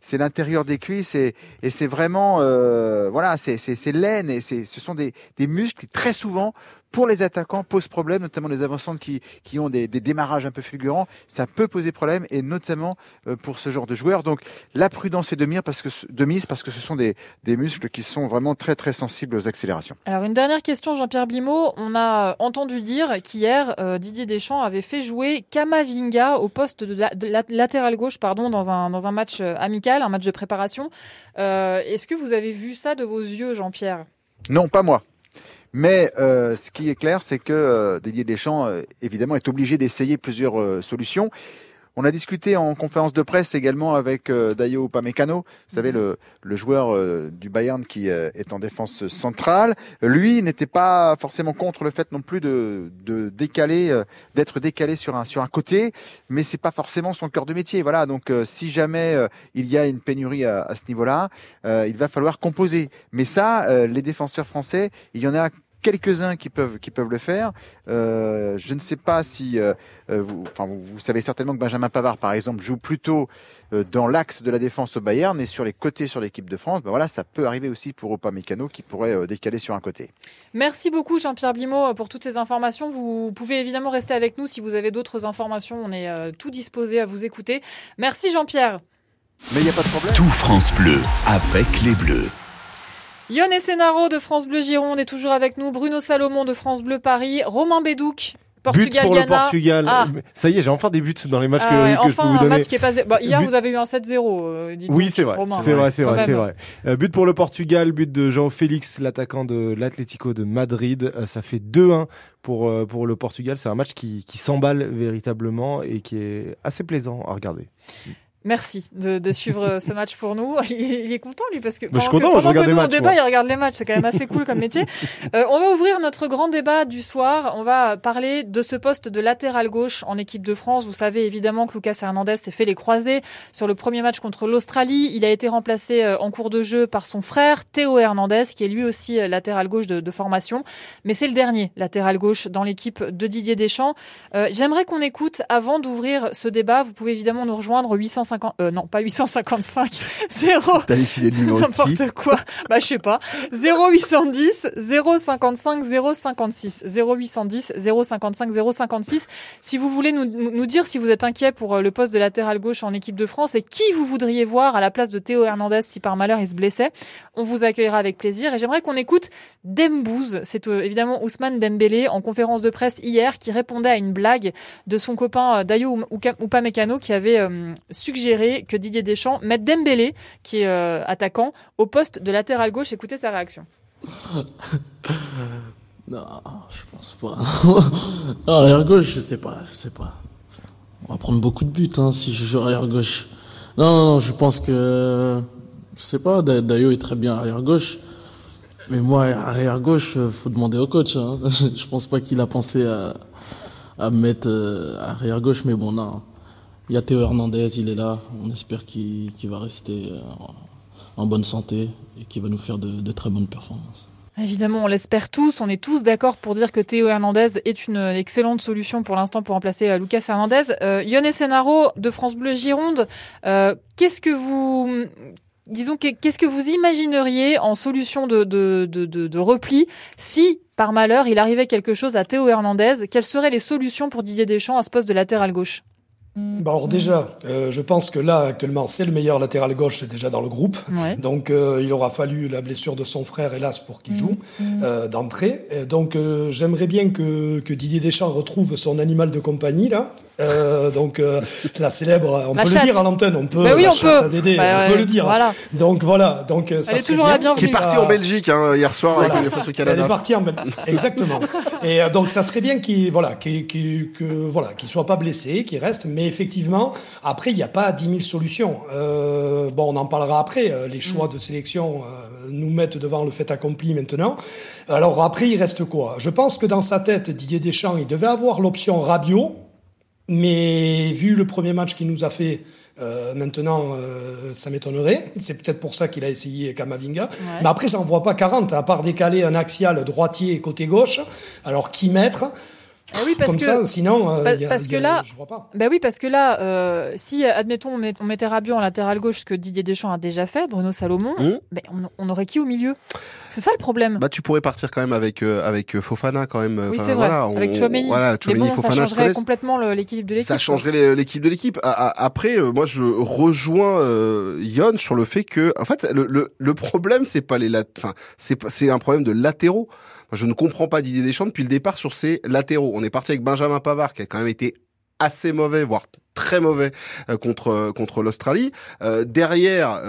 c'est l'intérieur des cuisses, et, c'est vraiment, euh, voilà, c'est c'est c'est l'aine, et c'est ce sont des des muscles qui très souvent pour les attaquants posent problème, notamment les avancantes qui, qui ont des, des démarrages un peu fulgurants, ça peut poser problème, et notamment euh, pour ce genre de joueurs. Donc la prudence est de mise parce que, ce- de mise parce que ce sont des, des muscles qui sont vraiment très très sensibles aux accélérations. Alors une dernière question, Jean-Pierre Blimaud. On a entendu dire qu'hier, euh, Didier Deschamps avait fait jouer Kamavinga au poste de, la- de la- latéral gauche pardon, dans, un, dans un match euh, amical, un match de préparation. Euh, Est-ce que vous avez vu ça de vos yeux, Jean-Pierre? Non, pas moi. Mais euh, ce qui est clair, c'est que euh, Didier Deschamps, euh, évidemment, est obligé d'essayer plusieurs solutions. On a discuté en conférence de presse également avec euh, Dayo Upamecano, vous savez le, le joueur euh, du Bayern qui euh, est en défense centrale. Lui n'était pas forcément contre le fait non plus de, de décaler, d'être décalé sur un sur un côté, mais c'est pas forcément son cœur de métier. Voilà, donc si jamais il y a une pénurie à, à ce niveau-là, il va falloir composer. Mais ça, les défenseurs français, il y en a quelques-uns qui peuvent qui peuvent le faire. Euh, je ne sais pas si euh, euh, vous, enfin, vous, savez certainement que Benjamin Pavard, par exemple, joue plutôt euh, dans l'axe de la défense au Bayern et sur les côtés sur l'équipe de France. Ben voilà, ça peut arriver aussi pour Upamecano qui pourrait décaler sur un côté. Merci beaucoup Jean-Pierre Blimaud pour toutes ces informations. Vous pouvez évidemment rester avec nous si vous avez d'autres informations. On est tout disposé à vous écouter. Merci Jean-Pierre. Mais il n'y a pas de problème. Tout France Bleu avec les Bleus. Yon Senaro de France Bleu Gironde est toujours avec nous. Bruno Salomon de France Bleu Paris. Romain Bédouc. Portugal, but pour Ghana. le Portugal. Ah. Ça y est, j'ai enfin des buts dans les matchs Ah que, ouais, que je enfin, peux vous un donner. match qui est passé. Bon, hier, But- vous avez eu un 7-0. euh, Oui, c'est vrai. C'est vrai, c'est vrai, c'est vrai. Euh, but pour le Portugal, but de Jean Félix, l'attaquant de l'Atlético de Madrid. Euh, ça fait 2-1 pour, pour le Portugal. C'est un match qui, qui s'emballe véritablement et qui est assez plaisant à regarder. Merci de, de suivre euh, ce match pour nous. Il, il est content lui parce que Bah, je suis pendant content, que, pendant nous, on débat, moi. il regarde les matchs. C'est quand même assez cool comme métier. Euh, on va ouvrir notre grand débat du soir. On va parler de ce poste de latéral gauche en équipe de France. Vous savez évidemment que Lucas Hernandez s'est fait les croisés sur le premier match contre l'Australie. Il a été remplacé euh, en cours de jeu par son frère Théo Hernandez, qui est lui aussi latéral gauche de, de formation. Mais c'est le dernier latéral gauche dans l'équipe de Didier Deschamps. Euh, J'aimerais qu'on écoute avant d'ouvrir ce débat. Vous pouvez évidemment nous rejoindre au 850, euh, non pas 855, 0. T'as filé le numéro N'importe quoi. Bah, je sais pas. 0810 055 056. 0810 055 056. Si vous voulez nous, dire si vous êtes inquiet pour euh, le poste de latéral gauche en équipe de France et qui vous voudriez voir à la place de Théo Hernandez si par malheur il se blessait, on vous accueillera avec plaisir. Et j'aimerais qu'on écoute Dembouz. C'est euh, évidemment Ousmane Dembélé en conférence de presse hier qui répondait à une blague de son copain Dayo Upamecano qui avait euh, suggéré que Didier Deschamps mette Dembélé, qui est euh, attaquant, au poste de latéral gauche. Écoutez sa réaction. Non, je pense pas. arrière gauche, je sais pas, je sais pas. On va prendre beaucoup de buts hein, si je joue arrière gauche. Non, je pense que je sais pas. Da- Dayo est très bien arrière gauche, mais moi arrière gauche, euh, faut demander au coach. Hein. je pense pas qu'il a pensé à, à me mettre euh, arrière gauche, mais bon, non. Il y a Théo Hernandez, il est là. On espère qu'il va rester euh, en, bonne santé et qu'il va nous faire de- très bonnes performances. Évidemment, on l'espère tous. On est tous d'accord pour dire que Théo Hernandez est une excellente solution pour l'instant pour remplacer euh, Lucas Hernandez. Euh, Yone Senaro de France Bleu Gironde, euh, qu'est-ce que vous... Imagineriez en solution de, de repli si, par malheur, il arrivait quelque chose à Théo Hernandez? Quelles seraient les solutions pour Didier Deschamps à ce poste de latéral gauche? Bah alors déjà, euh, je pense que là actuellement c'est le meilleur latéral gauche déjà dans le groupe. Ouais. Donc euh, il aura fallu la blessure de son frère hélas pour qu'il joue euh, d'entrée. Donc euh, j'aimerais bien que, que Didier Deschamps retrouve son animal de compagnie là. Euh, donc euh, la célèbre, on La peut chatte. le dire à l'antenne, on peut. Bah oui, la on peut. à Dédé, Bah on peut le dire. voilà. Donc voilà, donc ça Elle est serait toujours bien la bienvenue. Qui est parti Ça- en Belgique hein, hier soir voilà. avec face au Elle Canada. est partie en Belgique. Exactement. Et euh, donc ça serait bien qu'il voilà, qu'il soit pas blessé, qu'il reste. Mais effectivement, après il n'y a pas 10 000 solutions. Euh, bon, on en parlera après. Euh, Les choix de sélection euh, nous mettent devant le fait accompli maintenant. Alors après, il reste quoi? Je pense que dans sa tête, Didier Deschamps, il devait avoir l'option Rabiot. Mais vu le premier match qu'il nous a fait, euh, maintenant, euh, ça m'étonnerait. C'est peut-être pour ça qu'il a essayé Kamavinga. Mais après, j'en vois pas 40, à part décaler un axial droitier côté gauche. Alors, qui mettre Ah oui, parce Comme que, ça, sinon, euh, y a- parce y a- là, je vois pas. bah oui, parce que là, euh, si admettons on, met- on mettait Rabiot en latéral gauche, ce que Didier Deschamps a déjà fait, Bruno Salomon, Mmh. ben, on, on aurait qui au milieu? C'est ça le problème. Bah tu pourrais partir quand même avec euh, avec euh, Fofana quand même. oui, c'est vrai. on- Avec Chouameni. Voilà, Chouameni, bon, ça Fofana se changerait complètement l'équilibre de l'équipe. Ça changerait l'équipe de l'équipe. Après, euh, moi, je rejoins euh, Yon sur le fait que, en fait, le, le, le problème, c'est pas les lat... enfin, c'est un problème de latéraux. Je ne comprends pas Didier Deschamps depuis le départ sur ces latéraux. On est parti avec Benjamin Pavard, qui a quand même été assez mauvais, voire très mauvais contre contre l'Australie. derrière,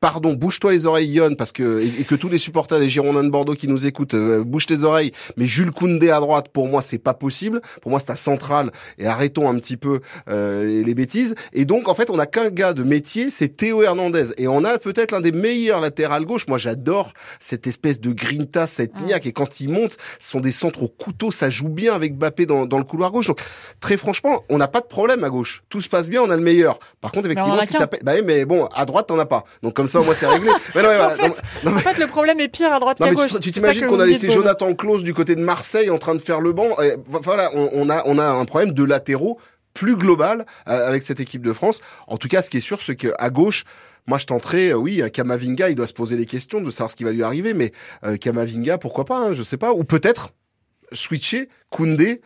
pardon, bouge-toi les oreilles, Yon, parce que et, que tous les supporters des Girondins de Bordeaux qui nous écoutent, bouge tes oreilles. Mais Jules Koundé à droite, pour moi, c'est pas possible. Pour moi, c'est à central. Et arrêtons un petit peu les, les bêtises. Et donc, en fait, on a qu'un gars de métier, c'est Théo Hernandez. Et on a peut-être l'un des meilleurs latérales gauche. Moi, j'adore cette espèce de grinta, cette niaque. Et quand il monte, ce sont des centres au couteau. Ça joue bien avec Bappé dans, dans le couloir gauche. Donc, très franchement, on n'a pas de problème à gauche. Tout se passe bien, on a le meilleur. Par contre, effectivement, si ça bah oui, mais bon, à droite, t'en as pas. Donc, comme ça, moi, c'est réglé. mais non, en, fait, en fait, le problème est pire à droite qu'à gauche. Tu t'imagines qu'on a laissé Jonathan Klaus du côté de Marseille en train de faire le banc. voilà, on, on a, on a un problème de latéraux plus global euh, avec cette équipe de France. En tout cas, ce qui est sûr, c'est qu'à gauche, moi, je tenterai, euh, oui, Kamavinga, il doit se poser les questions de savoir ce qui va lui arriver, mais euh, Kamavinga, pourquoi pas, hein, je sais pas, ou peut-être switcher Koundé,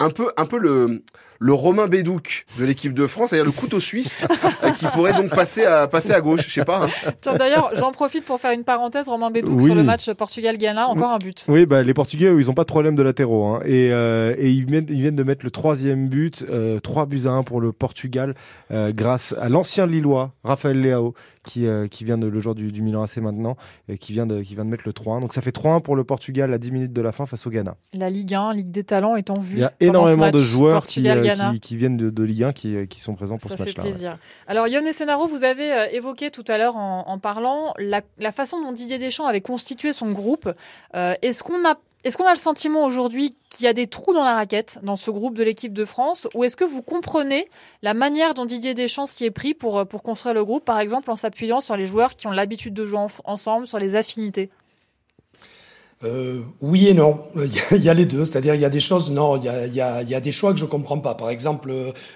un peu, un peu le, le Romain Bédouc de l'équipe de France, c'est-à-dire le couteau suisse euh, qui pourrait donc passer à passer à gauche, je sais pas. Hein. D'ailleurs, j'en profite pour faire une parenthèse Romain Bédouc sur le match Portugal-Ghana, encore un but. Oui, bah les Portugais ils ont pas de problème de latéraux hein. et euh, et ils viennent, ils viennent de mettre le troisième but, euh, 3 buts à 1 pour le Portugal euh, grâce à l'ancien Lillois Raphaël Leao qui, euh, qui vient de le joueur du, du Milan AC maintenant, et qui vient de, qui vient de mettre le 3-1. Donc ça fait 3-1 pour le Portugal à 10 minutes de la fin face au Ghana. La Ligue 1, Ligue des talents est en vue. Il y a énormément de joueurs qui, euh, qui, qui, viennent de, de, Ligue 1 qui, euh, qui sont présents pour ça ce match-là. Ça fait plaisir. Ouais. Alors Yon Senaro, vous avez évoqué tout à l'heure en, en, parlant la, la, façon dont Didier Deschamps avait constitué son groupe. Euh, Est-ce qu'on a est-ce qu'on a le sentiment aujourd'hui qu'il y a des trous dans la raquette dans ce groupe de l'équipe de France? Ou est-ce que vous comprenez la manière dont Didier Deschamps s'y est pris pour, pour construire le groupe, par exemple en s'appuyant sur les joueurs qui ont l'habitude de jouer en, ensemble, sur les affinités? Euh, oui et non. Il y a les deux. C'est-à-dire, il y a des choses, non, il y a, il y a, il y a des choix que je comprends pas. Par exemple,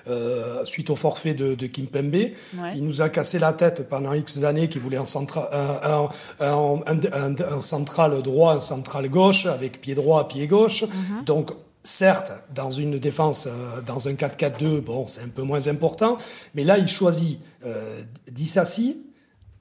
euh, suite au forfait de, de Kimpembe, ouais. il nous a cassé la tête pendant X années qu'il voulait un, centra, un, un, un, un, central droit, un central gauche, avec pied droit, pied gauche. Mm -hmm. Donc, Certes, dans une défense, euh, dans un 4-4-2, bon, c'est un peu moins important, mais là, il choisit euh, Dissassi,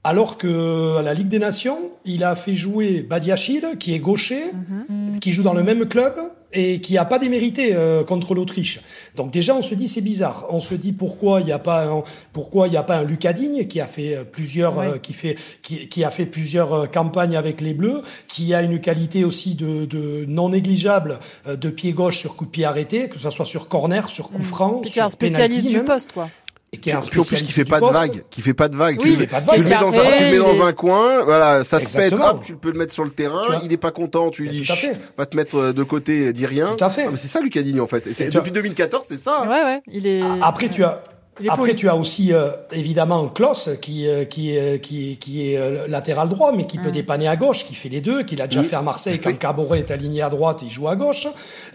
alors que à la Ligue des Nations, il a fait jouer Badiachil, qui est gaucher, mm -hmm. qui joue dans le même club et qui a pas démérité euh, contre l'Autriche. Donc déjà, on se dit c'est bizarre. On se dit pourquoi il n'y a pas un, pourquoi il y a pas un Lucadigne qui a fait plusieurs ouais. euh, qui fait qui, qui, a fait plusieurs euh, campagnes avec les Bleus, qui a une qualité aussi de, de non négligeable euh, de pied gauche sur coup de pied arrêté, que ce soit sur corner, sur coup franc, mmh. sur un spécialiste du poste quoi et qui est un puis en plus qui fait pas de vague, qui fait pas de vague. Oui, tu, pas de vague. tu le mets dans un, tu le mets dans un coin, voilà, ça se pète, hop, tu peux le mettre sur le terrain, il est pas content, tu lui dis, va te mettre euh, de côté, dis rien. Tout à fait. Ah, mais c'est ça Lucadini en fait. Et Et depuis 2014, c'est ça. hein. Ouais, ouais, il est. Après, tu as. Après, tu as aussi euh, évidemment Klaus qui euh, qui euh, qui qui est euh, latéral droit, mais qui peut Mm. dépanner à gauche, qui fait les deux, qu'il a déjà Oui. fait à Marseille quand Caboret est aligné à droite, il joue à gauche.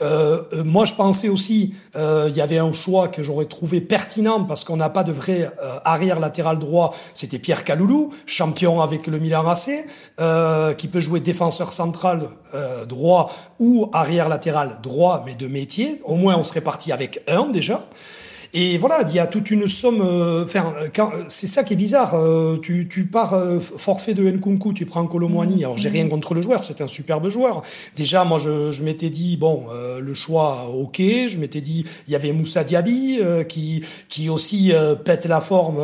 Euh, euh, moi, je pensais aussi, euh, il y avait un choix que j'aurais trouvé pertinent parce qu'on n'a pas de vrai euh, arrière latéral droit. C'était Pierre Caloulou, champion avec le Milan AC, euh, qui peut jouer défenseur central euh, droit ou arrière latéral droit, mais de métier. Au moins, on serait parti avec un déjà. Et voilà, il y a toute une somme. euh, Enfin, quand c'est ça qui est bizarre. euh, tu, tu pars euh, forfait de Nkunku, tu prends Colomwani. Alors j'ai rien contre le joueur, c'est un superbe joueur. Déjà, moi, je, je m'étais dit bon, euh, le choix, ok. Je m'étais dit, il y avait Moussa Diaby euh, qui qui aussi euh, pète la forme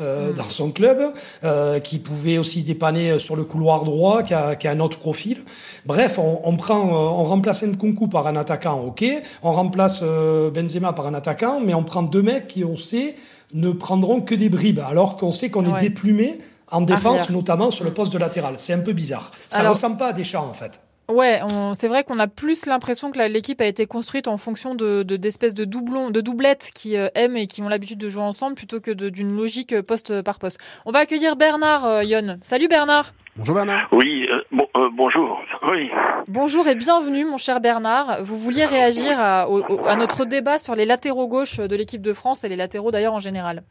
euh, dans son club, euh, qui pouvait aussi dépanner sur le couloir droit, qui a, qui a un autre profil. Bref, on, on prend, euh, on remplace Nkunku par un attaquant, ok. On remplace euh, Benzema par un attaquant, mais on prend deux mecs qui, on sait, ne prendront que des bribes, alors qu'on sait qu'on Ouais. est déplumé en défense, Arrière. notamment sur le poste de latéral. C'est un peu bizarre. Ça Alors- ressemble pas à Deschamps, en fait. Ouais, c'est vrai qu'on a plus l'impression que l'équipe a été construite en fonction de de- d'espèces de, doublons, de doublettes qui euh, aiment et qui ont l'habitude de jouer ensemble plutôt que d'une logique euh, poste par poste. On va accueillir Bernard euh, Yon. Salut Bernard. Bonjour Bernard. Oui, euh, bon, euh, bonjour. Oui. Bonjour et bienvenue mon cher Bernard. Vous vouliez réagir à, au- au- à notre débat sur les latéraux gauche de l'équipe de France et les latéraux d'ailleurs en général.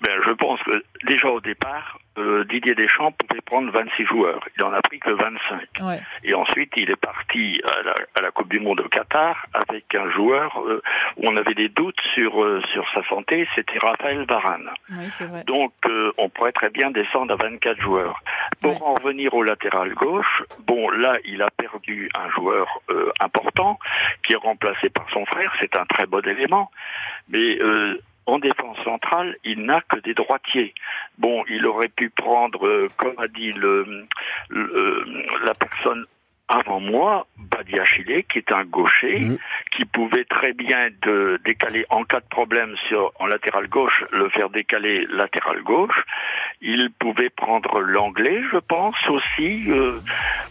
Ben, je pense que déjà au départ, euh, Didier Deschamps pouvait prendre 26 joueurs. Il en a pris que 25. Ouais. Et ensuite, il est parti à la, à la Coupe du Monde au Qatar avec un joueur euh, où on avait des doutes sur, euh, sur sa santé, c'était Raphaël Varane. C'est vrai. Donc, euh, on pourrait très bien descendre à 24 joueurs. Pour Ouais. en revenir au latéral gauche, bon, là, il a perdu un joueur euh, important qui est remplacé par son frère. C'est un très bon élément. Mais euh, en défense centrale, il n'a que des droitiers. Bon, il aurait pu prendre, euh, comme a dit le, le- la personne avant moi, Badiachile, qui est un gaucher, qui pouvait très bien de décaler en cas de problème sur en latéral gauche, le faire décaler latéral gauche. Il pouvait prendre l'anglais, je pense aussi. euh,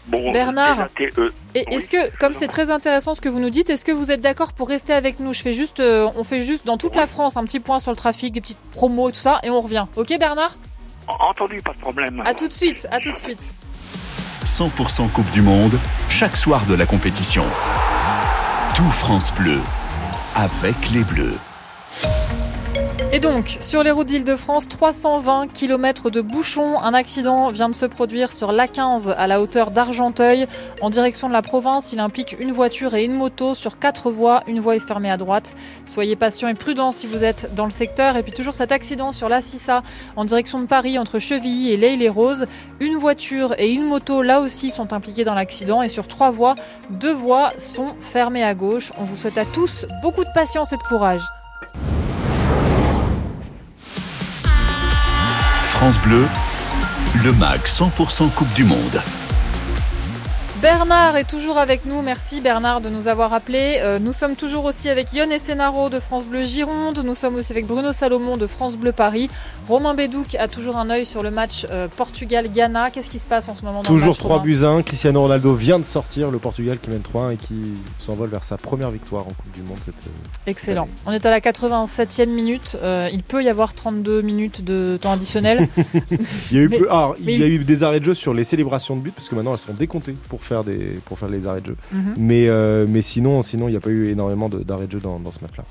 bon, Bernard, euh, Et est-ce que, comme c'est très intéressant ce que vous nous dites, est-ce que vous êtes d'accord pour rester avec nous? Je fais juste, euh, on fait juste dans toute la France un petit point sur le trafic, des petites promos, tout ça, et on revient. Ok, Bernard? Entendu, pas de problème. À tout de suite, à tout de suite. 100% Coupe du Monde, chaque soir de la compétition. Tout France Bleu, avec les Bleus. Et donc, sur les routes d'Île-de-France, 320 km de bouchons. Un accident vient de se produire sur l'A15 à la hauteur d'Argenteuil. En direction de la province, il implique une voiture et une moto sur quatre voies. Une voie est fermée à droite. Soyez patient et prudent si vous êtes dans le secteur. Et puis toujours cet accident sur la Cissa en direction de Paris entre Chevilly et l'Aille-les-Roses. Une voiture et une moto là aussi sont impliquées dans l'accident. Et sur trois voies, deux voies sont fermées à gauche. On vous souhaite à tous beaucoup de patience et de courage. France Bleu, le MAG 100% Coupe du Monde. Bernard est toujours avec nous. Merci Bernard de nous avoir appelés. Euh, nous sommes toujours aussi avec Yon Essenaro de France Bleu Gironde. Nous sommes aussi avec Bruno Salomon de France Bleu Paris. Romain Bédouc a toujours un œil sur le match euh, Portugal-Ghana. Qu'est-ce qui se passe en ce moment dans le Toujours match, 3 Romain buts à 1. Cristiano Ronaldo vient de sortir le Portugal qui mène 3-1 et qui s'envole vers sa première victoire en Coupe du Monde cette euh, Excellent. On est à la 87e minute. Il peut y avoir 32 minutes de temps additionnel. Il y a eu, Mais- peu- ah, mais il y a eu des arrêts de jeu sur les célébrations de buts parce que maintenant elles sont décomptées pour faire des pour faire les arrêts de jeu. Mhm. Mais euh, mais sinon sinon il n'y a pas eu énormément de- d'arrêts de jeu dans, dans ce match-là.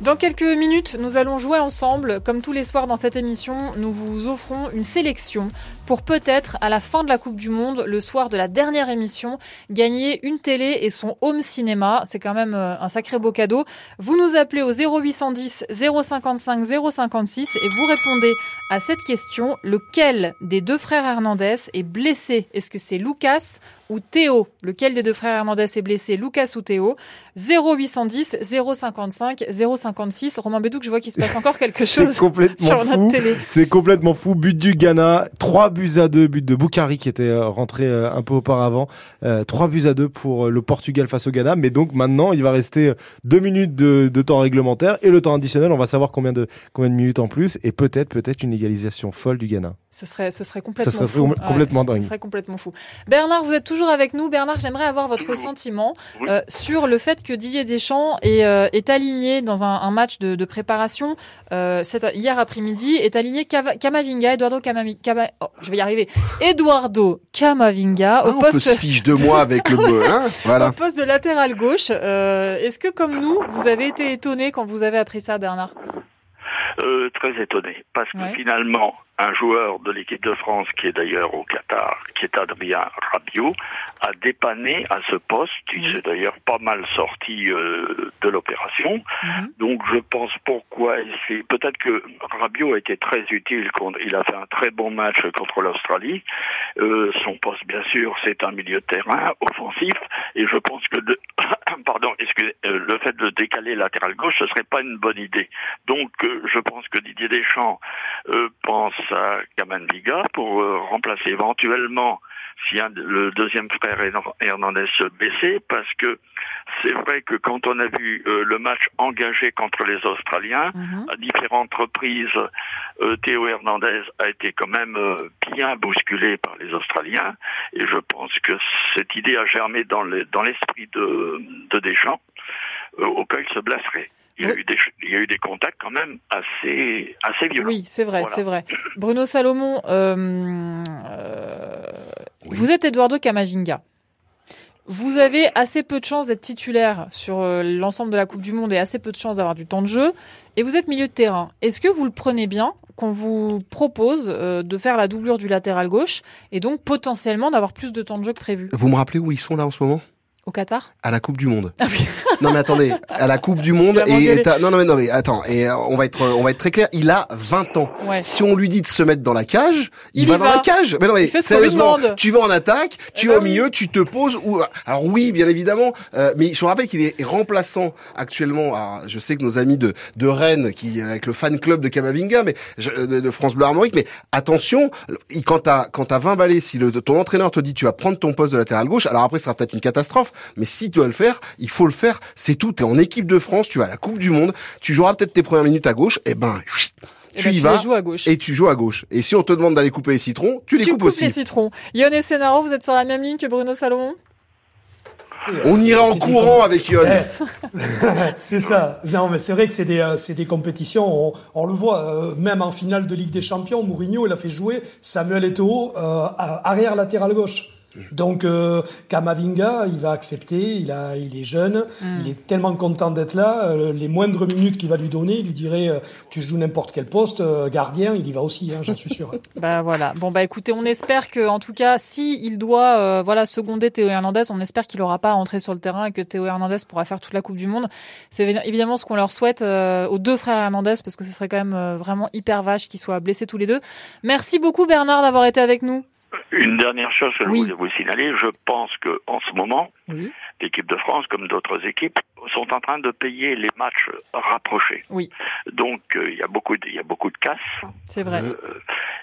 Dans quelques minutes, nous allons jouer ensemble. Comme tous les soirs dans cette émission, nous vous offrons une sélection pour peut-être, à la fin de la Coupe du Monde, le soir de la dernière émission, gagner une télé et son home cinéma. C'est quand même euh, un sacré beau cadeau. Vous nous appelez au 0810 055 056 et vous répondez à cette question. Lequel des deux frères Hernandez est blessé? Est-ce que c'est Lucas ou Théo? Lequel des deux frères Hernandez est blessé Lucas ou Théo? 0810 055 056. Romain Bédouc, je vois qu'il se passe encore quelque chose complètement sur fou. notre télé. C'est complètement fou. But du Ghana, 3 buts à 2, but de Boukari qui était euh, rentré euh, un peu auparavant. Euh, 3 buts à 2 pour euh, le Portugal face au Ghana. Mais donc maintenant, il va rester 2 minutes de, de temps réglementaire et le temps additionnel, on va savoir combien de, combien de minutes en plus et peut-être peut-être une égalisation folle du Ghana. Ce serait, ce serait complètement serait fou. com- complètement dingue. Ce serait complètement fou. Bernard, vous êtes toujours avec nous. Bernard, j'aimerais avoir votre sentiment euh, sur le fait que Didier Deschamps est, euh, est aligné dans un, un match de, de préparation euh, hier après-midi, est aligné Camavinga, Eduardo Camavinga, Cama- oh, je vais y arriver, Eduardo Camavinga au Ah, on peut poste. se fiche de moi avec le hein Voilà. Au poste de latéral gauche. Euh, Est-ce que, comme nous, vous avez été étonné quand vous avez appris ça, Bernard? Euh, très étonné, parce que Ouais. finalement, un joueur de l'équipe de France, qui est d'ailleurs au Qatar, qui est Adrien Rabiot, a dépanné à ce poste. Il s'est d'ailleurs pas mal sorti euh, de l'opération. Donc je pense pourquoi il. Peut-être que Rabiot a été très utile. Il a fait un très bon match contre l'Australie. Euh, son poste, bien sûr, c'est un milieu de terrain offensif. Et je pense que de... pardon, excusez, euh, le fait de décaler latéral gauche, ce serait pas une bonne idée. Donc euh, je pense que Didier Deschamps euh, pense à Kamavinga pour euh, remplacer éventuellement si un, le deuxième frère Hernan- Hernandez se blessait, parce que c'est vrai que quand on a vu euh, le match engagé contre les Australiens, à différentes reprises, euh, Théo Hernandez a été quand même euh, bien bousculé par les Australiens, et je pense que cette idée a germé dans le- dans l'esprit de, de Deschamps, auquel il se blesserait. Il y, a eu des, il y a eu des contacts quand même assez, assez violents. Oui, c'est vrai, Voilà. c'est vrai. Bruno Salomon, euh, euh, vous êtes Eduardo Camavinga. Vous avez assez peu de chances d'être titulaire sur euh, l'ensemble de la Coupe du Monde et assez peu de chances d'avoir du temps de jeu. Et vous êtes milieu de terrain. Est-ce que vous le prenez bien qu'on vous propose de faire la doublure du latéral gauche et donc potentiellement d'avoir plus de temps de jeu que prévu? Vous me rappelez où ils sont là en ce moment? Au Qatar? À la Coupe du Monde. non mais attendez, à la Coupe du Monde et non non mais non mais attends et euh, on va être on va être très clair, il a 20 ans. Ouais. Si on lui dit de se mettre dans la cage, il, Il va dans va. la cage. Mais non mais sérieusement, tu vas en attaque, tu Eh vas ben au milieu, tu te poses ou alors oui, bien évidemment, euh, mais je me rappelle qu'il est remplaçant actuellement à je sais que nos amis de de Rennes qui avec le fan club de Kamavinga mais je- de, de France Bleu Armorique mais attention, quand t'as quand t'as 20 balais si le, ton entraîneur te dit tu vas prendre ton poste de latéral gauche, alors après ce sera peut-être une catastrophe, mais si tu dois le faire, il faut le faire, c'est tout, tu es en équipe de France, tu vas à la Coupe du monde, tu joueras peut-être tes premières minutes à gauche, et ben chut, Eh tu ben, y tu vas les joues à gauche. et tu joues à gauche. Et si on te demande d'aller couper les citrons, tu les tu coupes coupes aussi. les citrons. Yon et Senaro, vous êtes sur la même ligne que Bruno Salomon? On ira en courant avec Yon. Eh, c'est ça. Non, mais c'est vrai que c'est des, euh, c'est des compétitions. On, on le voit, euh, même en finale de Ligue des Champions, Mourinho, il a fait jouer Samuel Eto'o euh, à- arrière latéral gauche. Donc euh, Kamavinga, il va accepter. Il a, il est jeune. Il est tellement content d'être là. euh, les moindres minutes qu'il va lui donner, il lui dirait euh, tu joues n'importe quel poste, euh, gardien, il y va aussi. Hein, J'en suis sûr. Bah voilà. Bon bah écoutez, on espère que en tout cas, si il doit euh, voilà seconder Théo Hernandez, on espère qu'il aura pas à entrer sur le terrain et que Théo Hernandez pourra faire toute la Coupe du Monde. C'est évi- évidemment ce qu'on leur souhaite euh, aux deux frères Hernandez parce que ce serait quand même euh, vraiment hyper vache qu'ils soient blessés tous les deux. Merci beaucoup Bernard d'avoir été avec nous. Une dernière chose que Oui. je voulais vous signaler, je pense que en ce moment, Oui. l'équipe de France, comme d'autres équipes, sont en train de payer les matchs rapprochés. Oui. Donc euh, il y a beaucoup, de, il y a beaucoup de casse. C'est vrai. Euh,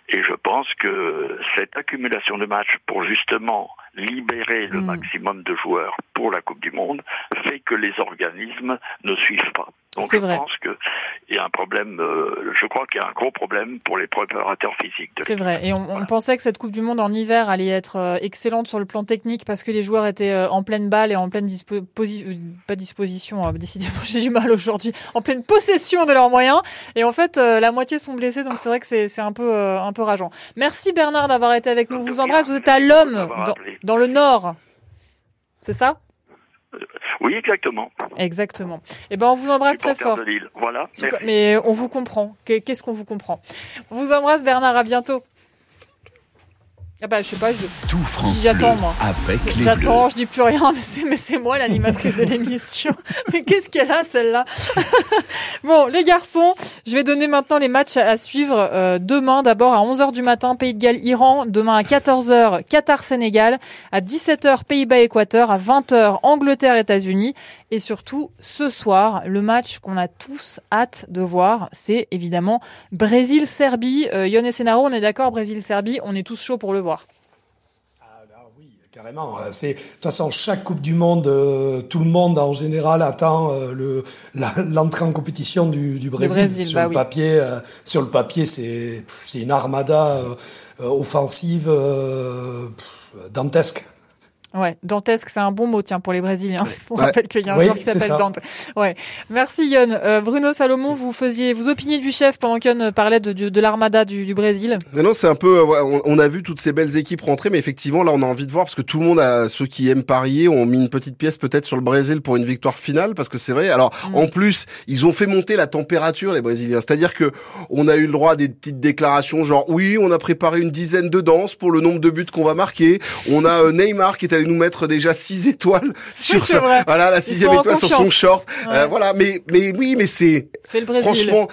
et je pense que cette accumulation de matchs pour justement libérer le maximum de joueurs pour la Coupe du Monde fait que les organismes ne suivent pas. Donc C'est je vrai. pense qu'il y a un problème, euh, je crois qu'il y a un gros problème pour les préparateurs physiques. C'est vrai. Et on, on pensait que cette Coupe du Monde en hiver allait être euh, excellente sur le plan technique parce que les joueurs étaient euh, en pleine balle et en pleine dispo- pas disposition, euh, décidément j'ai du mal aujourd'hui, en pleine possession de leurs moyens. Et en fait, euh, la moitié sont blessés, donc c'est vrai que c'est c'est un peu euh, un peu rageant. Merci Bernard d'avoir été avec nous. On vous embrasse. Vous êtes à l'homme dans, dans le Nord. C'est ça? Oui, exactement. Exactement. Eh ben on vous embrasse très fort. de Lille. Voilà. Merci. Mais on vous comprend. Qu'est- Qu'est-ce qu'on vous comprend? On vous embrasse Bernard. À bientôt. Ah bah je sais pas. Je... Tout France J'attends moi. avec les J'attends, je dis plus rien, mais c'est, mais c'est moi l'animatrice de l'émission. Mais qu'est-ce qu'elle a celle-là? Bon, les garçons, je vais donner maintenant les matchs à, à suivre euh, demain. D'abord à 11h du matin, Pays de Galles, Iran. Demain à 14h, Qatar, Sénégal. À 17h, Pays-Bas, Équateur. À 20h, Angleterre, États-Unis. Et surtout, ce soir, le match qu'on a tous hâte de voir, c'est évidemment Brésil-Serbie. Euh, Yon et Senaro, on est d'accord, Brésil-Serbie, on est tous chauds pour le voir. Carrément. euh, C'est de toute façon chaque Coupe du Monde, euh, tout le monde en général attend euh, le l'entrée en compétition du, du Brésil. Brésil, sur bah le oui. papier, euh, sur le papier, c'est c'est une armada offensive dantesque. Ouais, dantesque, c'est un bon mot, tiens, pour les Brésiliens. On Ouais. rappelle qu'il y a un Oui, joueur qui s'appelle. Dante. Ouais. Merci, Yon. Euh, Bruno Salomon, vous faisiez, vous opiniez du chef pendant qu'Yon parlait de, de, de l'armada du, du Brésil. Mais non, c'est un peu. euh, ouais, on, on a vu toutes ces belles équipes rentrer, mais effectivement, là, on a envie de voir parce que tout le monde, a, ceux qui aiment parier, ont mis une petite pièce peut-être sur le Brésil pour une victoire finale, parce que c'est vrai. Alors, Mm. en plus, ils ont fait monter la température, les Brésiliens. C'est-à-dire que on a eu le droit à des petites déclarations, genre oui, on a préparé une dizaine de danses pour le nombre de buts qu'on va marquer. On a euh, Neymar qui est allé nous mettre déjà six étoiles sur sa- vrai. voilà la sixième étoile sur son short. Ouais. Euh, voilà, mais mais oui, mais c'est. Franchement,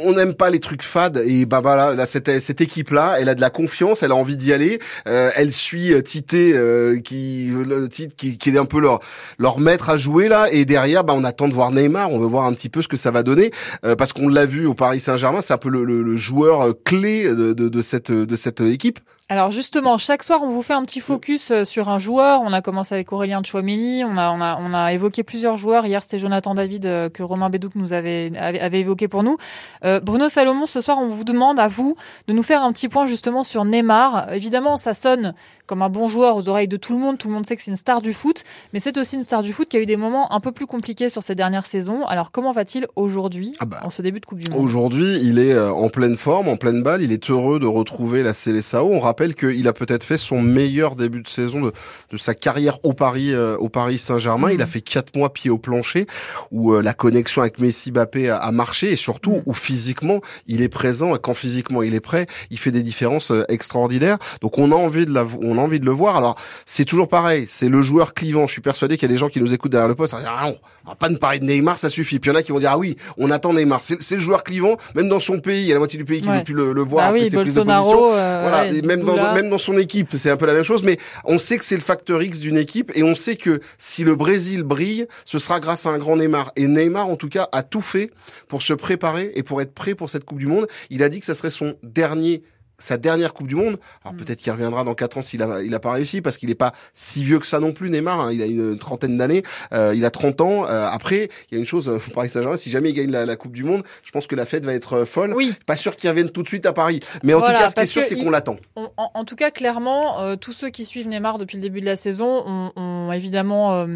on n'aime pas les trucs fades et bah voilà, là cette cette équipe là, elle a de la confiance, elle a envie d'y aller. Euh, elle suit euh, Tité euh, qui le Tite qui, qui est un peu leur leur maître à jouer là et derrière bah on attend de voir Neymar, on veut voir un petit peu ce que ça va donner euh, parce qu'on l'a vu au Paris Saint-Germain, c'est un peu le, le, le joueur clé de, de, de cette de cette équipe. Alors justement, chaque soir, on vous fait un petit focus euh, sur un joueur. On a commencé avec Aurélien Chouameni. On a, on a, on a évoqué plusieurs joueurs. Hier, c'était Jonathan David euh, que Romain Bédouc nous avait, avait, avait évoqué pour nous. Euh, Bruno Salomon, ce soir, on vous demande à vous de nous faire un petit point justement sur Neymar. Évidemment, ça sonne comme un bon joueur aux oreilles de tout le monde. Tout le monde sait que c'est une star du foot, mais c'est aussi une star du foot qui a eu des moments un peu plus compliqués sur ces dernières saisons. Alors comment va-t-il aujourd'hui, en ce début de Coupe du Monde? Aujourd'hui, il est euh, en pleine forme, en pleine balle. Il est heureux de retrouver la Célessao. On rappelle qu'il a peut-être fait son meilleur début de saison de, de sa carrière au Paris, euh, au Paris Saint-Germain. Il a fait quatre mois pied au plancher, où euh, la connexion avec Messi, Mbappé a, a marché, et surtout où physiquement il est présent. Et quand physiquement il est prêt, il fait des différences euh, extraordinaires. Donc on a envie de la, on a envie de le voir. Alors c'est toujours pareil, c'est le joueur clivant. Je suis persuadé qu'il y a des gens qui nous écoutent derrière le poste. Ah non, on va pas nous parler de Neymar, ça suffit. Puis il y en a qui vont dire ah oui, on attend Neymar. C'est le joueur clivant, même dans son pays, il y a la moitié du pays qui Ouais. veut plus le, le voir. Bah après oui, Bolsonaro, euh, voilà, ouais, et même dans même dans son équipe, c'est un peu la même chose. Mais on sait que c'est le facteur X d'une équipe, et on sait que si le Brésil brille, ce sera grâce à un grand Neymar. Et Neymar, en tout cas, a tout fait pour se préparer et pour être prêt pour cette Coupe du Monde. Il a dit que ça serait son dernier sa dernière Coupe du Monde. Alors peut-être qu'il reviendra dans quatre ans s'il a, il a pas réussi parce qu'il n'est pas si vieux que ça non plus, Neymar. hein. Il a une trentaine d'années. Euh, il a 30 ans. Euh, après, il y a une chose, euh, Paris Saint-Germain, si jamais il gagne la, la Coupe du Monde, je pense que la fête va être euh, folle. Oui. Pas sûr qu'il revienne tout de suite à Paris. Mais en Voilà, tout cas, ce qui est sûr, c'est qu'on l'attend. En, en tout cas, clairement, euh, tous ceux qui suivent Neymar depuis le début de la saison ont, ont évidemment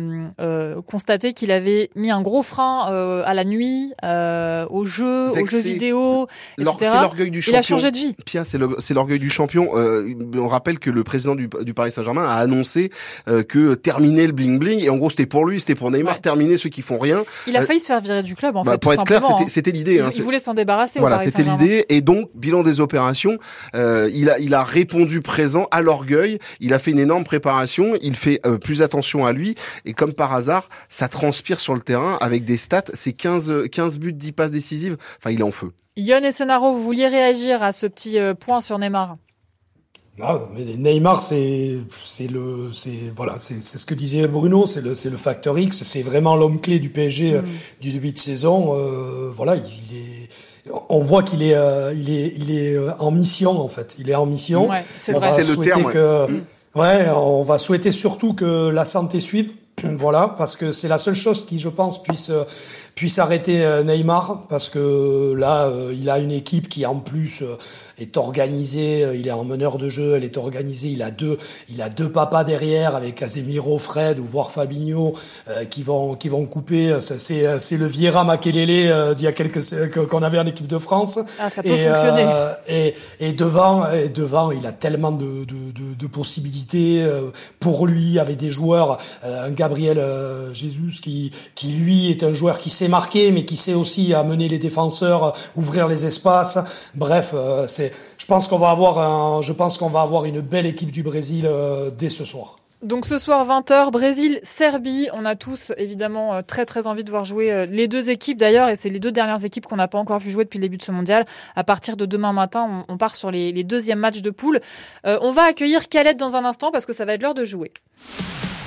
euh, constaté qu'il avait mis un gros frein euh, à la nuit, euh, aux jeux, aux jeux vidéo, etc. C'est l'orgueil du champion. Il a changé de vie. Pia, c'est le- c'est l'orgueil du champion. Euh, on rappelle que le président du, du Paris Saint-Germain a annoncé euh, que terminer le bling bling et en gros c'était pour lui, c'était pour Neymar, terminer ceux qui font rien. Il a Euh, failli se faire virer du club, en bah, fait. pour tout être clair, c'était- c'était l'idée, Il, hein, il voulait s'en débarrasser. Voilà, c'était l'idée. Et donc, bilan des opérations, euh, il, a, il a répondu présent à l'orgueil. Il a fait une énorme préparation. Il fait euh, plus attention à lui. Et comme par hasard, ça transpire sur le terrain avec des stats. C'est 15, euh, 15 buts, 10 passes décisives. Enfin, il est en feu. Yon et Senaro, vous vouliez réagir à ce petit euh, point sur Neymar? Ah, mais Neymar, c'est c'est le c'est voilà c'est c'est ce que disait Bruno, c'est le c'est le facteur X, c'est vraiment l'homme clé du PSG euh, du début de saison. Euh, voilà, il, il est on voit qu'il est euh, il est il est euh, en mission en fait. Il est en mission. Ouais, c'est on vrai. va C'est le souhaiter terme, que Mm. ouais, on va souhaiter surtout que la santé suive. Voilà, parce que c'est la seule chose qui, je pense, puisse euh, puisse arrêter euh, Neymar, parce que là, euh, il a une équipe qui en plus euh, est organisée. Il est en meneur de jeu, elle est organisée. Il a deux, il a deux papas derrière avec Casemiro, Fred ou voire Fabinho euh, qui vont qui vont couper. Ça, C'est c'est le Vieira Makelele euh, d'il y a quelques que- qu'on avait en équipe de France. Ah, ça peut et, fonctionner. euh, et, et devant, et devant, il a tellement de, de, de, de possibilités pour lui, avec des joueurs, un Gabriel euh, Jesus qui, qui lui est un joueur qui sait marquer, mais qui sait aussi amener les défenseurs, ouvrir les espaces. Bref, euh, c'est, je pense qu'on va avoir, un, je pense qu'on va avoir une belle équipe du Brésil euh, dès ce soir. Donc ce soir 20h, Brésil-Serbie. On a tous évidemment euh, très très envie de voir jouer les deux équipes d'ailleurs, et c'est les deux dernières équipes qu'on n'a pas encore vu jouer depuis le début de ce mondial. À partir de demain matin, on, on part sur les, les deuxièmes matchs de poule. Euh, on va accueillir Khaled dans un instant parce que ça va être l'heure de jouer.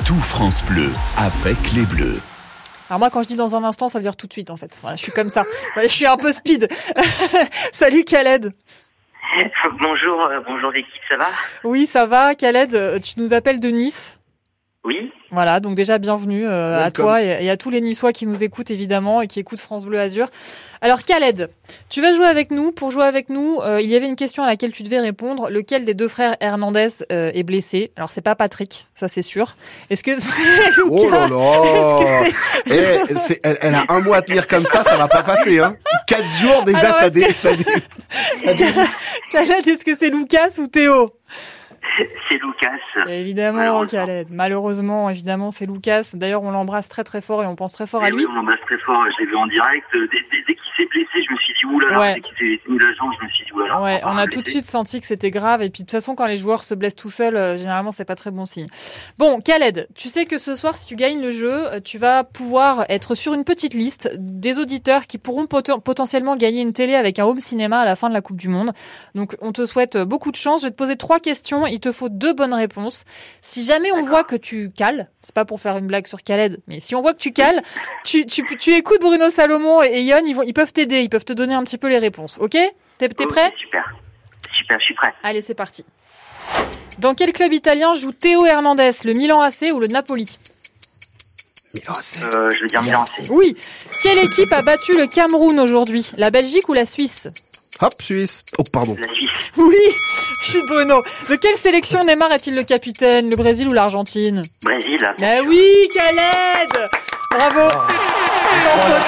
Tout France Bleu avec les Bleus. Alors moi quand je dis dans un instant, ça veut dire tout de suite en fait. Voilà, je suis comme ça. Voilà, je suis un peu speed. Salut Khaled. Bonjour, euh, bonjour l'équipe, ça va? Oui, ça va Khaled, euh, tu nous appelles de Nice. Oui. Voilà, donc déjà bienvenue euh, à toi et, et à tous les Niçois qui nous écoutent évidemment et qui écoutent France Bleu Azur. Alors Khaled, tu vas jouer avec nous. Pour jouer avec nous, euh, il y avait une question à laquelle tu devais répondre. Lequel des deux frères Hernandez euh, est blessé? Alors c'est pas Patrick, ça c'est sûr. Est-ce que c'est Lucas? Oh là là que Eh, elle, elle a un mois à tenir comme ça, ça va pas passer. Hein. Quatre jours déjà, Alors, ça, dé, que- ça, dé, ça. Khaled, est-ce que c'est Lucas ou Théo? C'est Lucas. Évidemment, Khaled. Malheureusement, évidemment, c'est Lucas. D'ailleurs, on l'embrasse très très fort et on pense très fort à Et lui. oui, on embrasse très fort, je l'ai vu en direct. Dès, dès- dès qu'il s'est blessé, je me suis dit oulala. Ouais. Dès qu'il s'est mis la jambe, je me suis dit oulala. Ouais, on a tout de suite senti que c'était grave. Et puis de toute façon, quand les joueurs se blessent tout seuls, euh, généralement, c'est pas très bon signe. Bon, Khaled, tu sais que ce soir, si tu gagnes le jeu, euh, tu vas pouvoir être sur une petite liste des auditeurs qui pourront poten- potentiellement gagner une télé avec un home cinéma à la fin de la Coupe du Monde. Donc, on te souhaite beaucoup de chance. Je vais te poser trois questions. Il te faut deux bonnes réponses. Si jamais on voit que tu cales, c'est pas pour faire une blague sur Khaled, mais si on voit que tu cales, tu, tu, tu écoutes Bruno Salomon et Yon, ils, vont, ils peuvent t'aider, ils peuvent te donner un petit peu les réponses. Ok? T'es prêt? Super. Super, je suis prêt. Allez, c'est parti. Dans quel club italien joue Théo Hernandez Le Milan AC ou le Napoli? Euh, je veux dire Milan AC. Oui. Quelle équipe a battu le Cameroun aujourd'hui? La Belgique ou la Suisse? Hop, Suisse. Oh, pardon. La Suisse. Oui, je suis Bruno. De quelle sélection Neymar est-il le capitaine Le Brésil ou l'Argentine Brésil. Mais oui, Khaled Bravo Sans faute.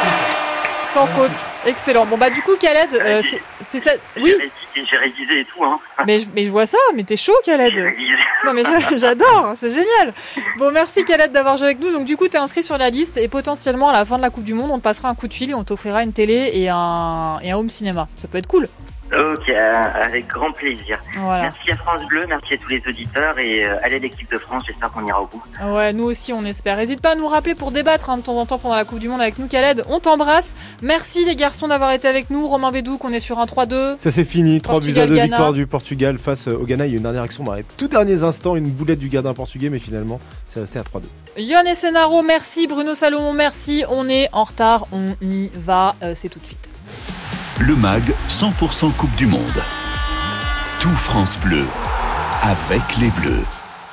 Sans faute. Excellent. Bon, bah, du coup, Khaled, euh, c'est- c'est ça. Oui, J'ai révisé et tout, hein. mais, je- mais je vois ça, mais t'es chaud, Khaled. Non, mais j'a- j'adore, c'est génial. Bon, merci, Khaled, d'avoir joué avec nous. Donc, du coup, t'es inscrit sur la liste et potentiellement, à la fin de la Coupe du Monde, on te passera un coup de fil et on t'offrira une télé et un, et un home cinéma. Ça peut être cool. Ok, avec grand plaisir. Voilà. Merci à France Bleu, merci à tous les auditeurs et euh, allez l'équipe de France, j'espère qu'on ira au bout. Ouais, nous aussi, on espère. N'hésite pas à nous rappeler pour débattre hein, de temps en temps pendant la Coupe du Monde avec nous, Khaled. On t'embrasse. Merci, les garçons, d'avoir été avec nous. Romain Bédou, qu'on est sur un 3-2. Ça c'est fini, 3 buts à 2 Portugal-Ghana. victoire du Portugal face euh, au Ghana. Il y a eu une dernière action dans les tout derniers instants, une boulette du gardien portugais, mais finalement c'est resté à 3-2. Yon et Senaro, merci. Bruno Salomon, merci. On est en retard, on y va. Euh, C'est tout de suite. Le MAG 100% Coupe du Monde. Tout France Bleu avec les Bleus.